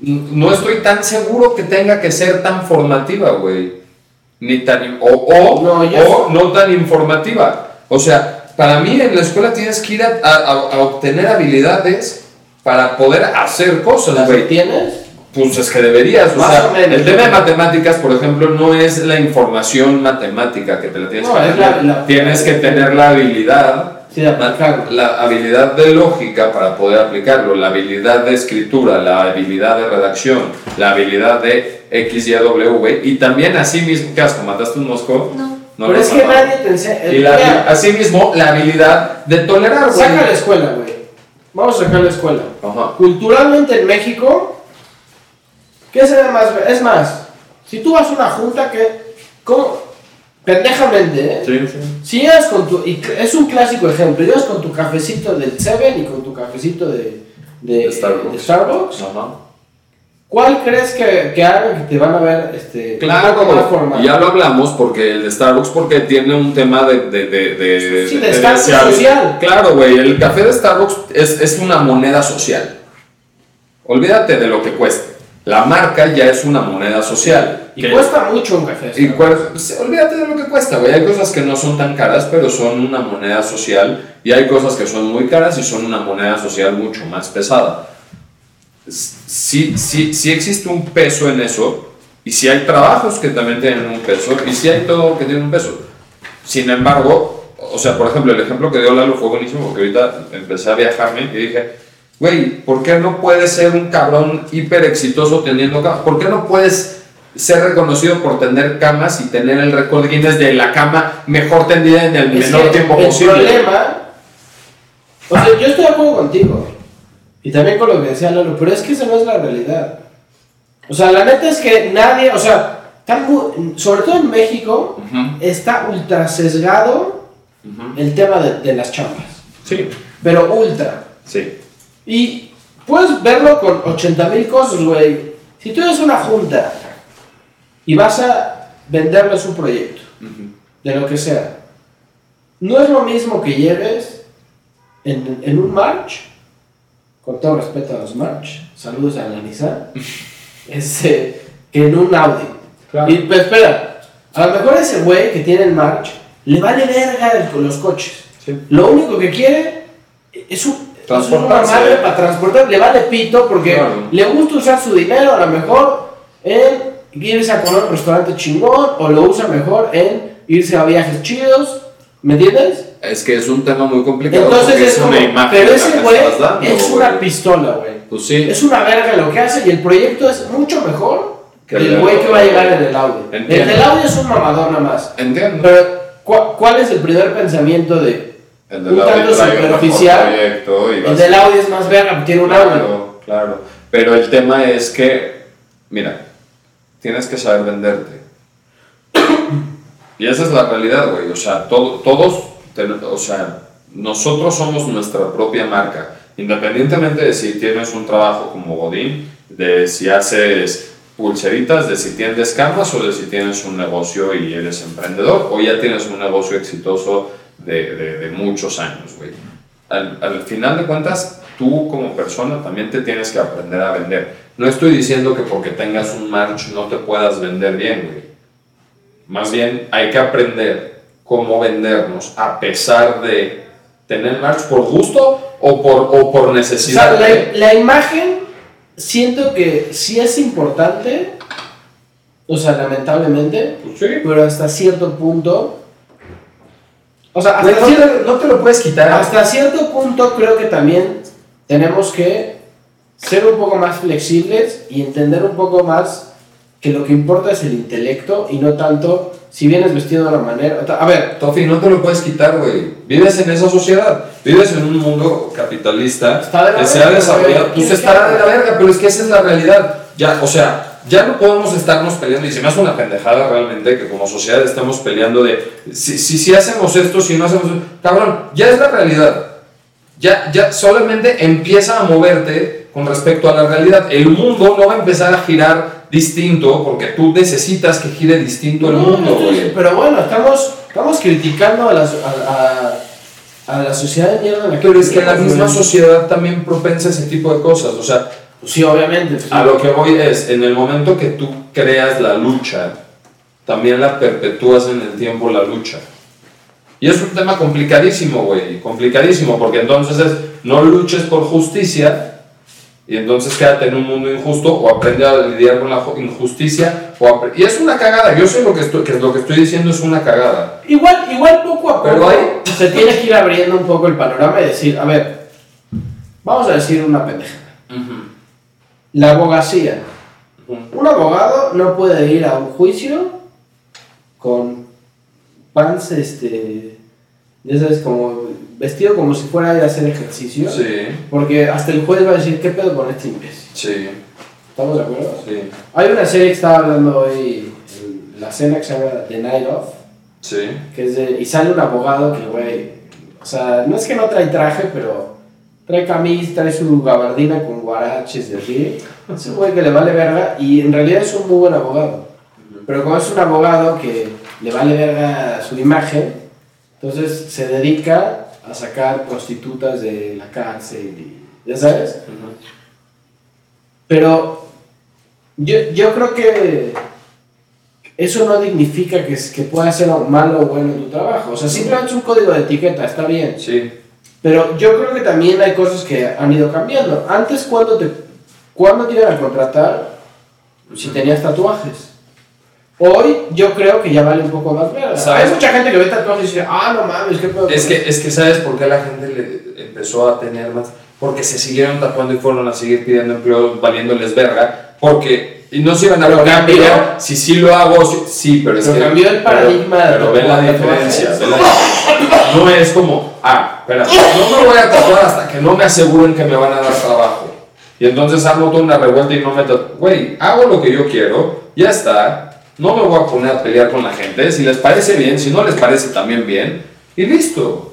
no estoy tan seguro que tenga que ser tan formativa, güey. Ni tan, o, o, No, o no tan informativa. O sea, para mí en la escuela tienes que ir a, a- a obtener habilidades para poder hacer cosas, ¿Las güey. tienes? Pues es que deberías, o sea, o menos. el tema de matemáticas, por ejemplo, no es la información matemática que te la tienes No, la- tienes que tener la habilidad, Sí, de aplicarlo. la habilidad de lógica para poder aplicarlo, la habilidad de escritura, la habilidad de redacción, la habilidad de X, Y, W, güey, y también así mismo, ¿qué asco? ¿Mataste un mosco? No. No pero es que nadie te enseña... Y la, así mismo, la habilidad de tolerar, güey. saca la escuela, güey. Vamos a sacar la escuela. Ajá. Culturalmente en México, ¿qué se ve más? ver- Es más, si tú vas a una junta que... ¿Cómo? Pendejamente, ¿eh? Sí, sí. Si llegas con tu... Y es un clásico ejemplo. Llegas con tu cafecito del Seven y con tu cafecito de... De, De Starbucks. de Starbucks. Ajá. ¿Cuál crees que, que haga que te van a ver este, Claro, formal? ya lo hablamos porque el de Starbucks porque tiene un tema de... de, de, de- Sí, social. Claro, güey, el café de Starbucks es, es una moneda social. Olvídate de lo que cueste. La marca ya es una moneda social. Y Que- cuesta mucho un café. y pues, olvídate de lo que cuesta, güey. Hay cosas que no son tan caras, pero son una moneda social. Y hay cosas que son muy caras y son una moneda social mucho más pesada. Sí, sí, sí existe un peso en eso. Y sí hay trabajos que también tienen un peso. Y sí hay todo que tiene un peso. Sin embargo, o sea, por ejemplo, el ejemplo que dio Lalo fue buenísimo porque ahorita empecé a viajarme y dije, güey, ¿por qué no puedes ser un cabrón hiper exitoso teniendo camas? ¿Por qué no puedes ser reconocido por tener camas y tener el récord Guinness de la cama mejor tendida en el Es menor tiempo el posible? problema. O sea, yo estoy de acuerdo contigo. Y también con lo que decía Lalo, pero es que esa no es la realidad. O sea, la neta es que nadie, o sea, sobre todo en México, está ultra sesgado el tema de, de las chambas. Sí, Pero ultra. sí. Y puedes verlo con 80 mil cosas, güey. Si tú eres una junta y vas a venderles un proyecto, Ujú. de lo que sea, no es lo mismo que llegues en, en un march, con todo respeto a los march, saludos a la Nissan, este, que en un Audi. Claro. Y pues espera, a lo mejor ese güey que tiene el march le vale verga el- con los coches. Sí. Lo único que quiere es un, Transportarse. madre para transportar, le vale pito porque Claro. le gusta usar su dinero a lo mejor en irse a comer un restaurante chingón o lo usa mejor en irse a viajes chidos, ¿me entiendes? Es que es un tema muy complicado. Entonces es como, una imagen pero ese güey es una pistola, güey. Pues sí. Es una verga lo que hace y el proyecto es mucho mejor Que el el güey que va a llegar en el audio. El Entiendo. del audio es un mamador nada más. Entiendo. Pero, ¿cu- ¿cuál es el primer pensamiento de El un del audio tanto un superficial? El del audio es más verga, tiene un audio. Claro, claro. Pero el tema es que, mira, tienes que saber venderte. Y esa es la realidad, güey. O sea, todo- todos, o sea, nosotros somos nuestra propia marca. Independientemente de si tienes un trabajo como Godín, de si haces pulseritas, de si tienes camas o de si tienes un negocio y eres emprendedor o ya tienes un negocio exitoso de, de- de muchos años, güey. Al, al final de cuentas, tú como persona también te tienes que aprender a vender. No estoy diciendo que porque tengas un march no te puedas vender bien, güey. Más bien hay que aprender cómo vendernos a pesar de tener march por gusto o por, o por O sea, necesidad. la, la imagen siento que sí es importante, o sea, lamentablemente, Pues sí. pero hasta cierto punto. O sea, hasta, no, cierto, te, no te lo puedes quitar. hasta cierto punto creo que también tenemos que ser un poco más flexibles y entender un poco más que lo que importa es el intelecto y no tanto si vienes vestido de una manera. A ver, Tofi, no te lo puedes quitar, güey. Vives en esa sociedad. Vives en un mundo capitalista Está de la que se ha verga, desarrollado. Pues estará de la verga, pero es que esa es la realidad. Ya, o sea, ya no podemos estarnos peleando. Y se me hace una pendejada realmente que como sociedad estemos peleando de si, si, si hacemos esto, si no hacemos esto. Cabrón, ya es la realidad. Ya, ya solamente empieza a moverte con respecto a la realidad. El mundo no va a empezar a girar distinto porque tú necesitas que gire distinto el mundo, no pero bueno, estamos, estamos criticando a la, so- a, a- a la sociedad de mierda Pero es que la misma sociedad también propensa a ese tipo de cosas. O sea, sí, obviamente. pues sí. a lo que voy es, en el momento que tú creas la lucha, también la perpetúas en el tiempo la lucha. Y es un tema complicadísimo, güey, complicadísimo, porque entonces es, no luches por justicia, y entonces quédate en un mundo injusto, o aprende a lidiar con la ju- injusticia, o y es una cagada, yo sé lo que, estoy, que lo que estoy diciendo es una cagada. Igual, igual poco a poco Pero hay- se tiene que ir abriendo un poco el panorama y decir, a ver, vamos a decir una pendeja. La abogacía. Un abogado no puede ir a un juicio con pants, este, ya sabes, como vestido como si fuera a ir a hacer ejercicio. Sí, Porque hasta el juez va a decir, ¿qué pedo con este imbécil? sí, ¿Estamos de acuerdo? sí, Hay una serie que estaba hablando hoy, la cena que se llama The Night Of, sí. que es de, y sale un abogado que, güey, o sea, no es que no trae traje, pero trae camisa, trae su gabardina con guaraches y así. Es un güey que le vale verga y en realidad es un muy buen abogado. Pero como es un abogado que le vale verga su imagen, entonces se dedica a sacar prostitutas de la cárcel y, ¿ya sabes? Pero yo, yo creo que eso no dignifica que, que pueda ser malo o bueno en tu trabajo. O sea, simplemente es un código de etiqueta, está bien. Sí. Pero yo creo que también hay cosas que han ido cambiando. Antes, cuando te, cuando te iban a contratar? Si tenías tatuajes. Hoy, yo creo que ya vale un poco más verga. Hay mucha gente que ve tatuajes y dice, ah, no mames, qué pedo. Es que, es que ¿sabes por qué la gente le empezó a tener más? Porque se siguieron tatuando y fueron a seguir pidiendo empleo valiéndoles verga. Porque, y no se iban a pelear si sí lo hago, sí, sí, pero es Pero que... cambió el paradigma de Pero, pero ve la tatuajes. diferencia, ve la diferencia. No es como, ah, no me voy a tatuar hasta que no me aseguren que me van a dar trabajo. Y entonces armo toda una revuelta y no me. Güey, hago lo que yo quiero, ya está. No me voy a poner a pelear con la gente. Si les parece bien, si no les parece también bien, y listo.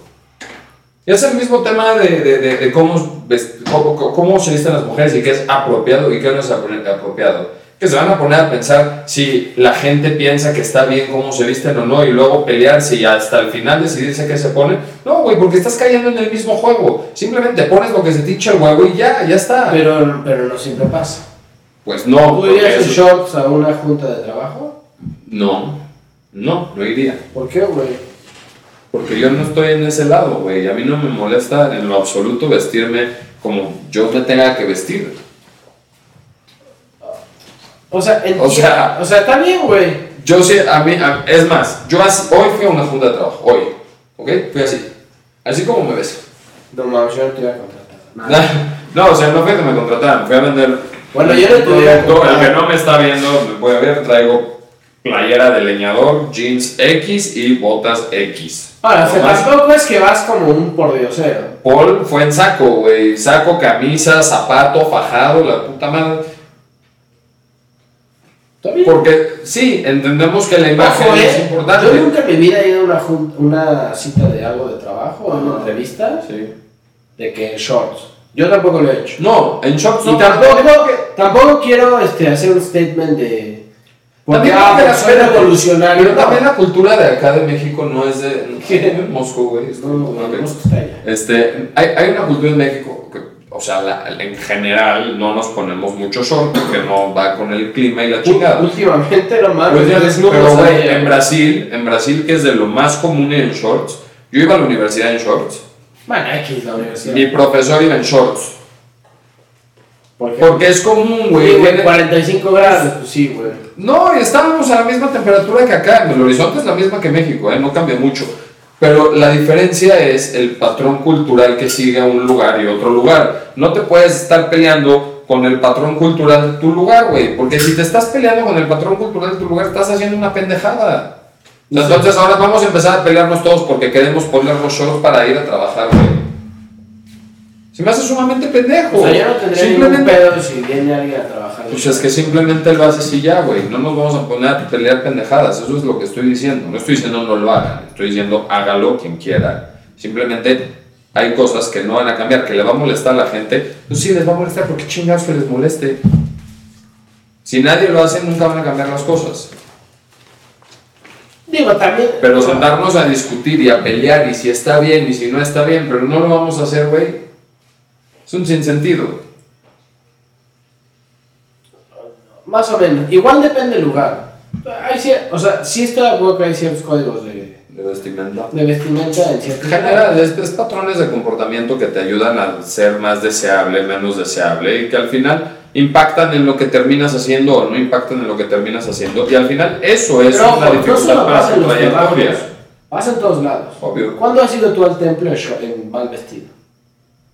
Y es el mismo tema de, de, de, cómo, cómo, cómo se visten las mujeres y qué es apropiado y qué no es apro- apropiado. Que se van a poner a pensar si la gente piensa que está bien cómo se visten o no y luego pelearse y hasta el final decidirse qué se pone. No, güey, porque estás cayendo en el mismo juego. Simplemente pones lo que se te hincha el huevo y ya, ya está. Pero, pero no siempre pasa. Pues no, ¿Tú irías en shorts a una junta de trabajo? no, no, no iría. ¿Por qué, güey? Porque yo no estoy en ese lado, güey. A mí no me molesta en lo absoluto vestirme como yo me tenga que vestir. O sea, enti- O sea- o sea, está bien, güey. Yo sí, a mí, a- es más, yo así- hoy fui a una junta de trabajo, hoy, ¿ok? Fui así, así como me ves. No mames, yo no te iba a contratar. No, o sea, no fue que me contrataran, fui a vender Bueno, yo no te voy a producto, el que no me está viendo, me puede ver, traigo playera de leñador, jeans X y botas X. Ahora, Nomás- tampoco es que vas como un pordiosero. Paul fue en saco, güey, saco, camisa, zapato, fajado, la puta madre. Porque sí, entendemos que la imagen Ojo, es eh, importante. Yo nunca en mi vida he ido a una, una cita de algo de trabajo, a una entrevista, Sí. de que en shorts. Yo tampoco lo he hecho. No, en shorts Y no. tampoco, tampoco quiero este, hacer un statement de. Porque También ah, que pues, soy la- revolucionario. Pero también la cultura de acá de México no es de. Moscú, güey. No, no, no. Este, hay, hay una cultura en México que, o sea, la- en general no nos ponemos mucho short porque no va con el clima y la chingada. Últimamente, no mames. Pues desnudo pero güey, en Brasil, en Brasil que es de lo más común en shorts, yo iba a la universidad en shorts. Bueno, X la universidad. Mi profesor iba en shorts. ¿Por qué? Porque es común, Sí, güey. güey, Viene- 45 grados, pues sí, güey. No, y estábamos a la misma temperatura que acá. En el horizonte es la misma que México, ¿eh? no cambia mucho. Pero la diferencia es el patrón cultural que sigue a un lugar y otro lugar. No te puedes estar peleando con el patrón cultural de tu lugar, güey. Porque si te estás peleando con el patrón cultural de tu lugar, estás haciendo una pendejada. Entonces ahora vamos a empezar a pelearnos todos porque queremos ponernos shorts para ir a trabajar, güey. Se me hace sumamente pendejo. O sea, yo no tendría ningún Simplemente- pedo si viene alguien a trabajar. pues es que simplemente lo haces y ya, güey. No nos vamos a poner a pelear pendejadas. Eso es lo que estoy diciendo. No estoy diciendo no lo hagan. Estoy diciendo hágalo quien quiera. Simplemente hay cosas que no van a cambiar, que le va a molestar a la gente. Pues sí, les va a molestar porque chingados que les moleste. Si nadie lo hace, nunca van a cambiar las cosas. Digo, también. Pero sentarnos a discutir y a pelear y si está bien y si no está bien, pero no lo vamos a hacer, güey. Es un sinsentido. Más o menos. Igual depende del lugar. Hay o sea, sí estoy de acuerdo que hay ciertos códigos de, De vestimenta. de vestimenta En general, es, es patrones de comportamiento que te ayudan a ser más deseable, menos deseable y que al final impactan en lo que terminas haciendo o no impactan en lo que terminas haciendo. Y al final eso es Pero una no dificultad para tu trayectoria. Pasa en todos lados. Obvio. ¿Cuándo has ido tú al templo en mal vestido?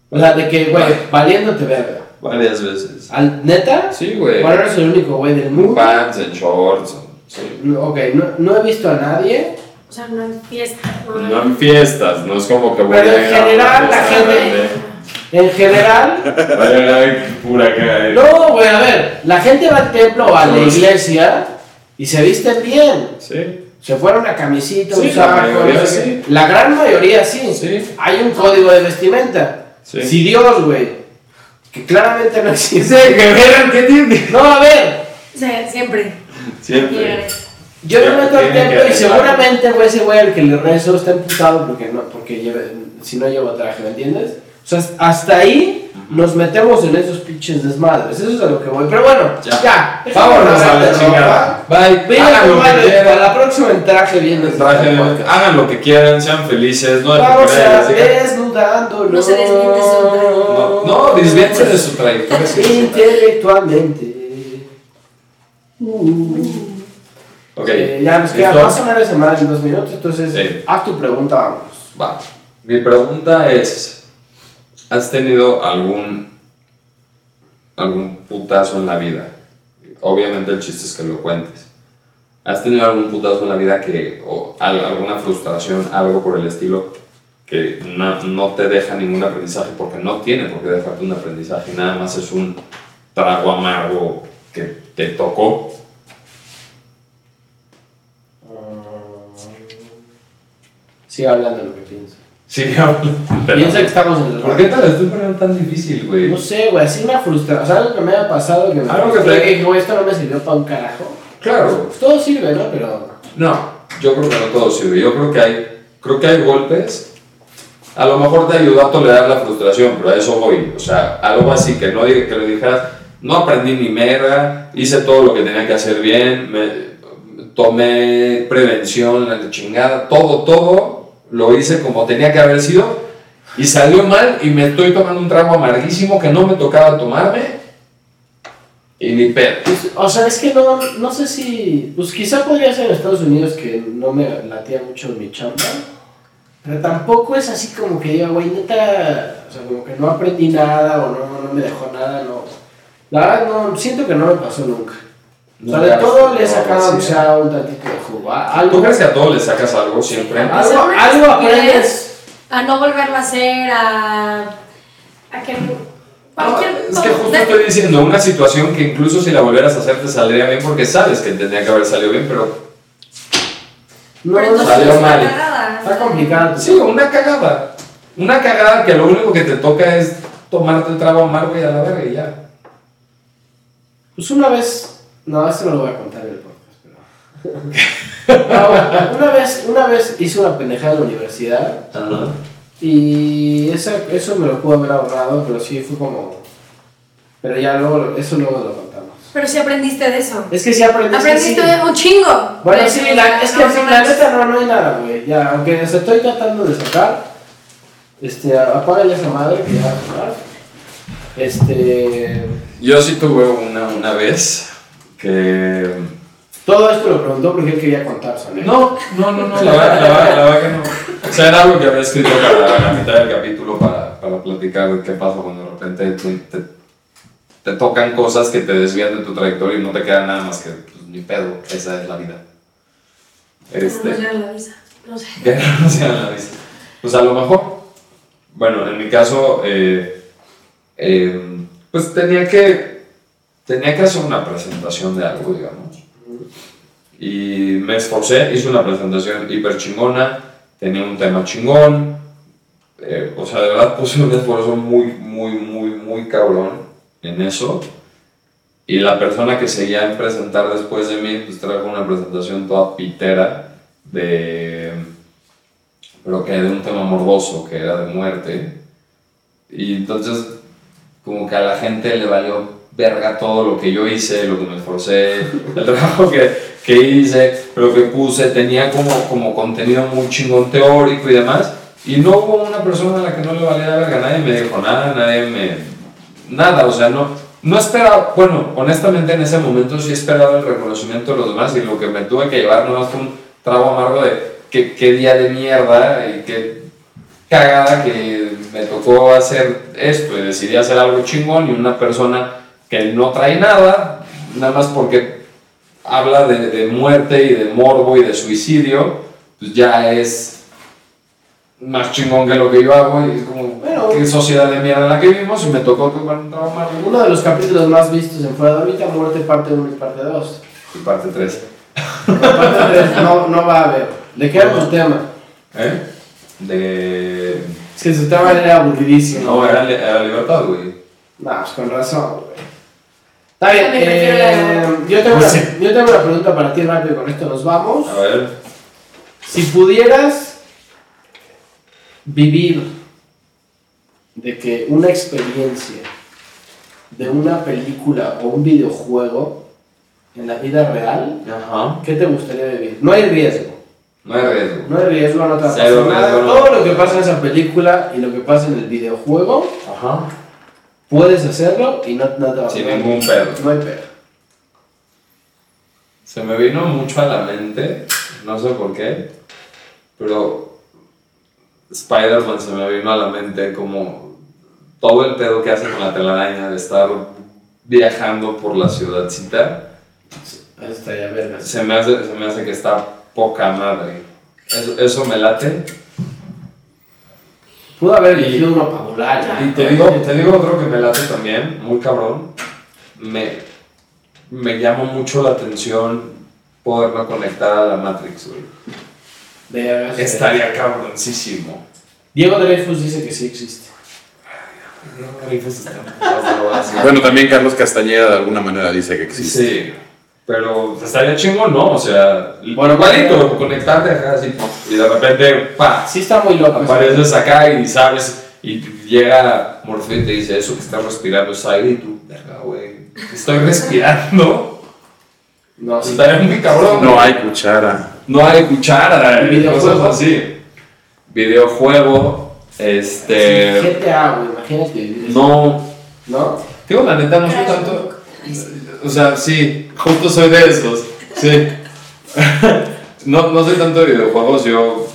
O sea, de que, güey, valiéndote verga. Varias veces. ¿Al, ¿Neta? Sí, güey. Bueno, eres el único güey del mundo. Pants, en shorts. sí. Ok, no, no he visto a nadie. O sea, no en fiesta. No en fiestas, no es como que voy Pero a en a general, la gente- grande. En general, Vaya, ay, pura cara. no, güey, a ver, la gente va al templo o a la iglesia y se visten bien. Sí. Se fuera una camisita, Sí, un la saco, mayoría no sé sí. La gran mayoría sí. Sí. Hay un código de vestimenta. Sí. Si Dios, güey, que claramente no existe. que vean qué tiene. No, a ver, O sea, siempre. Siempre. Yo me meto al templo y seguramente, güey, ese güey al que le rezo está emputado porque no, porque lleve- si no lleva traje, ¿me entiendes? O sea, hasta ahí nos metemos en esos pinches desmadres. Eso es a lo que voy. Pero bueno, Ya. ya. Vámonos a la chingada. Bye. Venga, Hagan lo que quieran. la próxima en traje. Traje, hagan lo que quieran, sean felices, no Vamos a desnudándonos. No se desmiente su No, no, desvíense de su trayectoria. Intelectualmente. Uh. Ok. Eh, ya nos queda más o menos semana en dos minutos, entonces Sí. haz tu pregunta, vamos. Va. Mi pregunta es, ¿has tenido algún algún putazo en la vida? Obviamente el chiste es que lo cuentes. ¿Has tenido algún putazo en la vida que o al- alguna frustración, algo por el estilo que no, no te deja ningún aprendizaje porque no tiene por qué dejarte un aprendizaje, nada más es un trago amargo que te tocó? Sigue hablando de lo que pienso. Sí, hablo. Piensa que estamos en el ¿Por qué te la estoy poniendo tan difícil, güey? No sé, güey, así una frustración. O sea, algo que me haya pasado que me Algo que te- que dije, güey, esto no me sirvió para un carajo. Claro, Pues todo sirve, ¿no? Pero. No, yo creo que no todo sirve. Yo creo que hay, creo que hay golpes. A lo mejor te ayudó a tolerar la frustración, pero a eso voy. O sea, algo así que no diga- que le dijeras, no aprendí ni merda, hice todo lo que tenía que hacer bien, me, tomé prevención, la chingada, todo, todo lo hice como tenía que haber sido y salió mal y me estoy tomando un trago amarguísimo que no me tocaba tomarme y ni pedo. Pues, o sea, es que no, no sé si. Pues quizá podría ser en Estados Unidos que no me latía mucho mi chamba. Pero tampoco es así como que diga, güey, neta. O sea, como que no aprendí nada o no, no me dejó nada, no. La verdad, no, siento que no me pasó nunca. O sea, de todo le he sacado, o sea, un tantito de jugo. a- ¿Tú Algo, crees que a todos les sacas algo siempre? algo, algo aprendes. A no volverlo a hacer, a. a que. No, Cualquier es que justo estoy diciendo una situación que incluso si la volvieras a hacer te saldría bien porque sabes que tendría que haber salido bien, pero No, Pero salió es mal. cagada. Está complicado. sí, una cagada. Una cagada que lo único que te toca es tomarte el trago amargo y a la verga y ya. Pues una vez, no, esto no lo voy a contar en el podcast. No, una vez, una vez hice una pendejada en la universidad y esa, eso me lo pude haber ahorrado, pero sí fue como. Pero ya luego, eso luego lo contamos. Pero sí aprendiste de eso. Es que sí que Aprendiste sí. un chingo. Bueno, de sí, la, es que no sí, la manches. neta no, no hay nada, güey. Ya, aunque se estoy tratando de sacar, este, apaga ya esa madre que ya va a sonar. Este. Yo sí tuve una, una vez que... Todo esto lo preguntó porque él quería contar, ¿sabes? No, no, no, no, la verdad, la verdad, la verdad que no. O sea, era algo que había escrito para la mitad del capítulo para, para platicar de qué pasa cuando de repente te, te, te tocan cosas que te desvían de tu trayectoria y no te queda nada más que pues, ni pedo, esa es la vida. No nos Este, dieron la visa. No sé. que no sea la vista. Pues a lo mejor, bueno, en mi caso, eh, eh, pues tenía que, tenía que hacer una presentación de algo, digamos. Y me esforcé, hice una presentación hiper chingona, tenía un tema chingón, eh, o sea, de verdad puse un esfuerzo muy, muy, muy, muy cabrón en eso. Y la persona que seguía en presentar después de mí, pues trajo una presentación toda pitera de, pero que de un tema morboso, que era de muerte. Y entonces, como que a la gente le valió verga todo lo que yo hice, lo que me esforcé, el trabajo que, que hice, lo que puse, tenía como, como contenido muy chingón teórico y demás. Y no hubo una persona a la que no le valía verga, nadie me dijo nada, nadie me... Nada, o sea, no, no esperaba, bueno, honestamente en ese momento sí esperaba el reconocimiento de los demás y lo que me tuve que llevar no fue un trago amargo de qué, qué día de mierda y qué cagada que me tocó hacer esto y decidí hacer algo chingón y una persona que no trae nada, nada más porque habla de, de muerte y de morbo y de suicidio, pues ya es más chingón que lo que yo hago y es como, Bueno. qué sociedad de mierda en la que vivimos y me tocó trago amargo. Uno de los capítulos más vistos en Fuera de órbita, Muerte parte 1 y parte 2. Y parte 3. Parte 3 no, no va a haber. ¿De qué era tu tema? ¿Eh? De... Es que su tema era aburridísimo. No, era, era libertad, güey. No, pues con razón, güey. Está bien, eh, yo, tengo una, Sí. yo tengo una pregunta para ti rápido, con esto nos vamos. A ver. Si pudieras vivir de que una experiencia de una película o un videojuego en la vida real, Ajá. ¿qué te gustaría vivir? No hay riesgo. No hay riesgo. No hay riesgo, no te va a Cero pasar nada. riesgo, no. Todo lo que pasa en esa película y lo que pasa en el videojuego, Ajá. Puedes hacerlo y no, no te va a Sin ningún pedo. No hay pedo. Se me vino mucho a la mente, no sé por qué, pero Spider-Man se me vino a la mente como todo el pedo que hace con la telaraña de estar viajando por la ciudadcita. Eso estaría verga. Se me hace, se me hace que está poca madre. Eso, eso me late. Pudo haber elegido uno para volar. ya. Y te digo, te digo otro que me late también, muy cabrón. Me, me llama mucho la atención poderlo conectar a la Matrix, güey. Sí. Estaría cabroncísimo. Diego Dreyfus dice que sí existe. Bueno, también Carlos Castañeda de alguna manera dice que existe. Sí, pero estaría chingón, ¿no? O sea, Bueno, igualito, conectarte acá así, y de repente, pa, Sí está muy loco. apareces acá y sabes, y llega Morfeo y te dice, eso que estás respirando es aire, y tú, verga, güey, estoy respirando. No, sí. Estaría muy cabrón. No hay cuchara. No hay cuchara, Videojuego. cosas así. Videojuego, este... GTA, güey, imagínate. No, ¿No? digo, la neta, no soy tanto... O sea, sí, justo soy de esos, sí. no, no soy tanto de videojuegos, yo...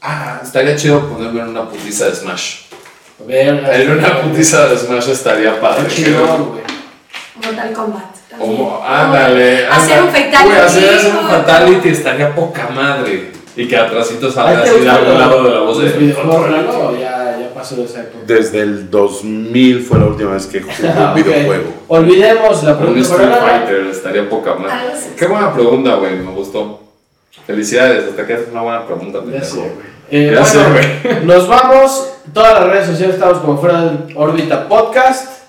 Ah, estaría chido ponerme en una putiza de Smash. Verga. En una putiza de Smash estaría padre. Qué chingón, güey. Mortal Kombat. Como, ándale, Hacer un fatality. Uy, hacer eso, un fatality estaría poca madre. Y que atrásito salga así al lado de la voz de... los videojuegos, ya, ya pasó de esa época. Desde el 2000 fue la última vez que jugué Ah, un ok. videojuego. Olvidemos la Un pregunta Street por ahora. Fighter estaría poca. Algo así. Qué buena pregunta, güey, me gustó. Felicidades, hasta que es una buena pregunta, pendejo. güey. Eh, bueno, nos vamos. Todas las redes sociales estamos como fuera de órbita podcast.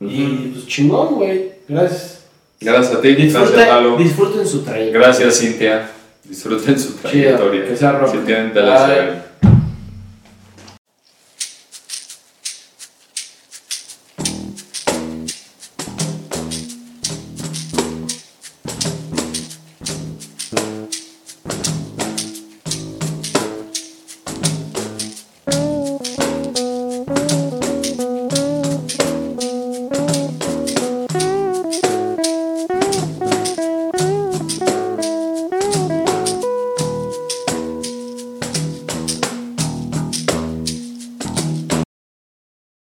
Y pues chingón, güey. Gracias. Gracias a ti, gracias Disfruten, Lalo. disfruten su trayectoria. Gracias Cintia. Disfruten su Chido, trayectoria. que sea rock. Si tienen tela, se.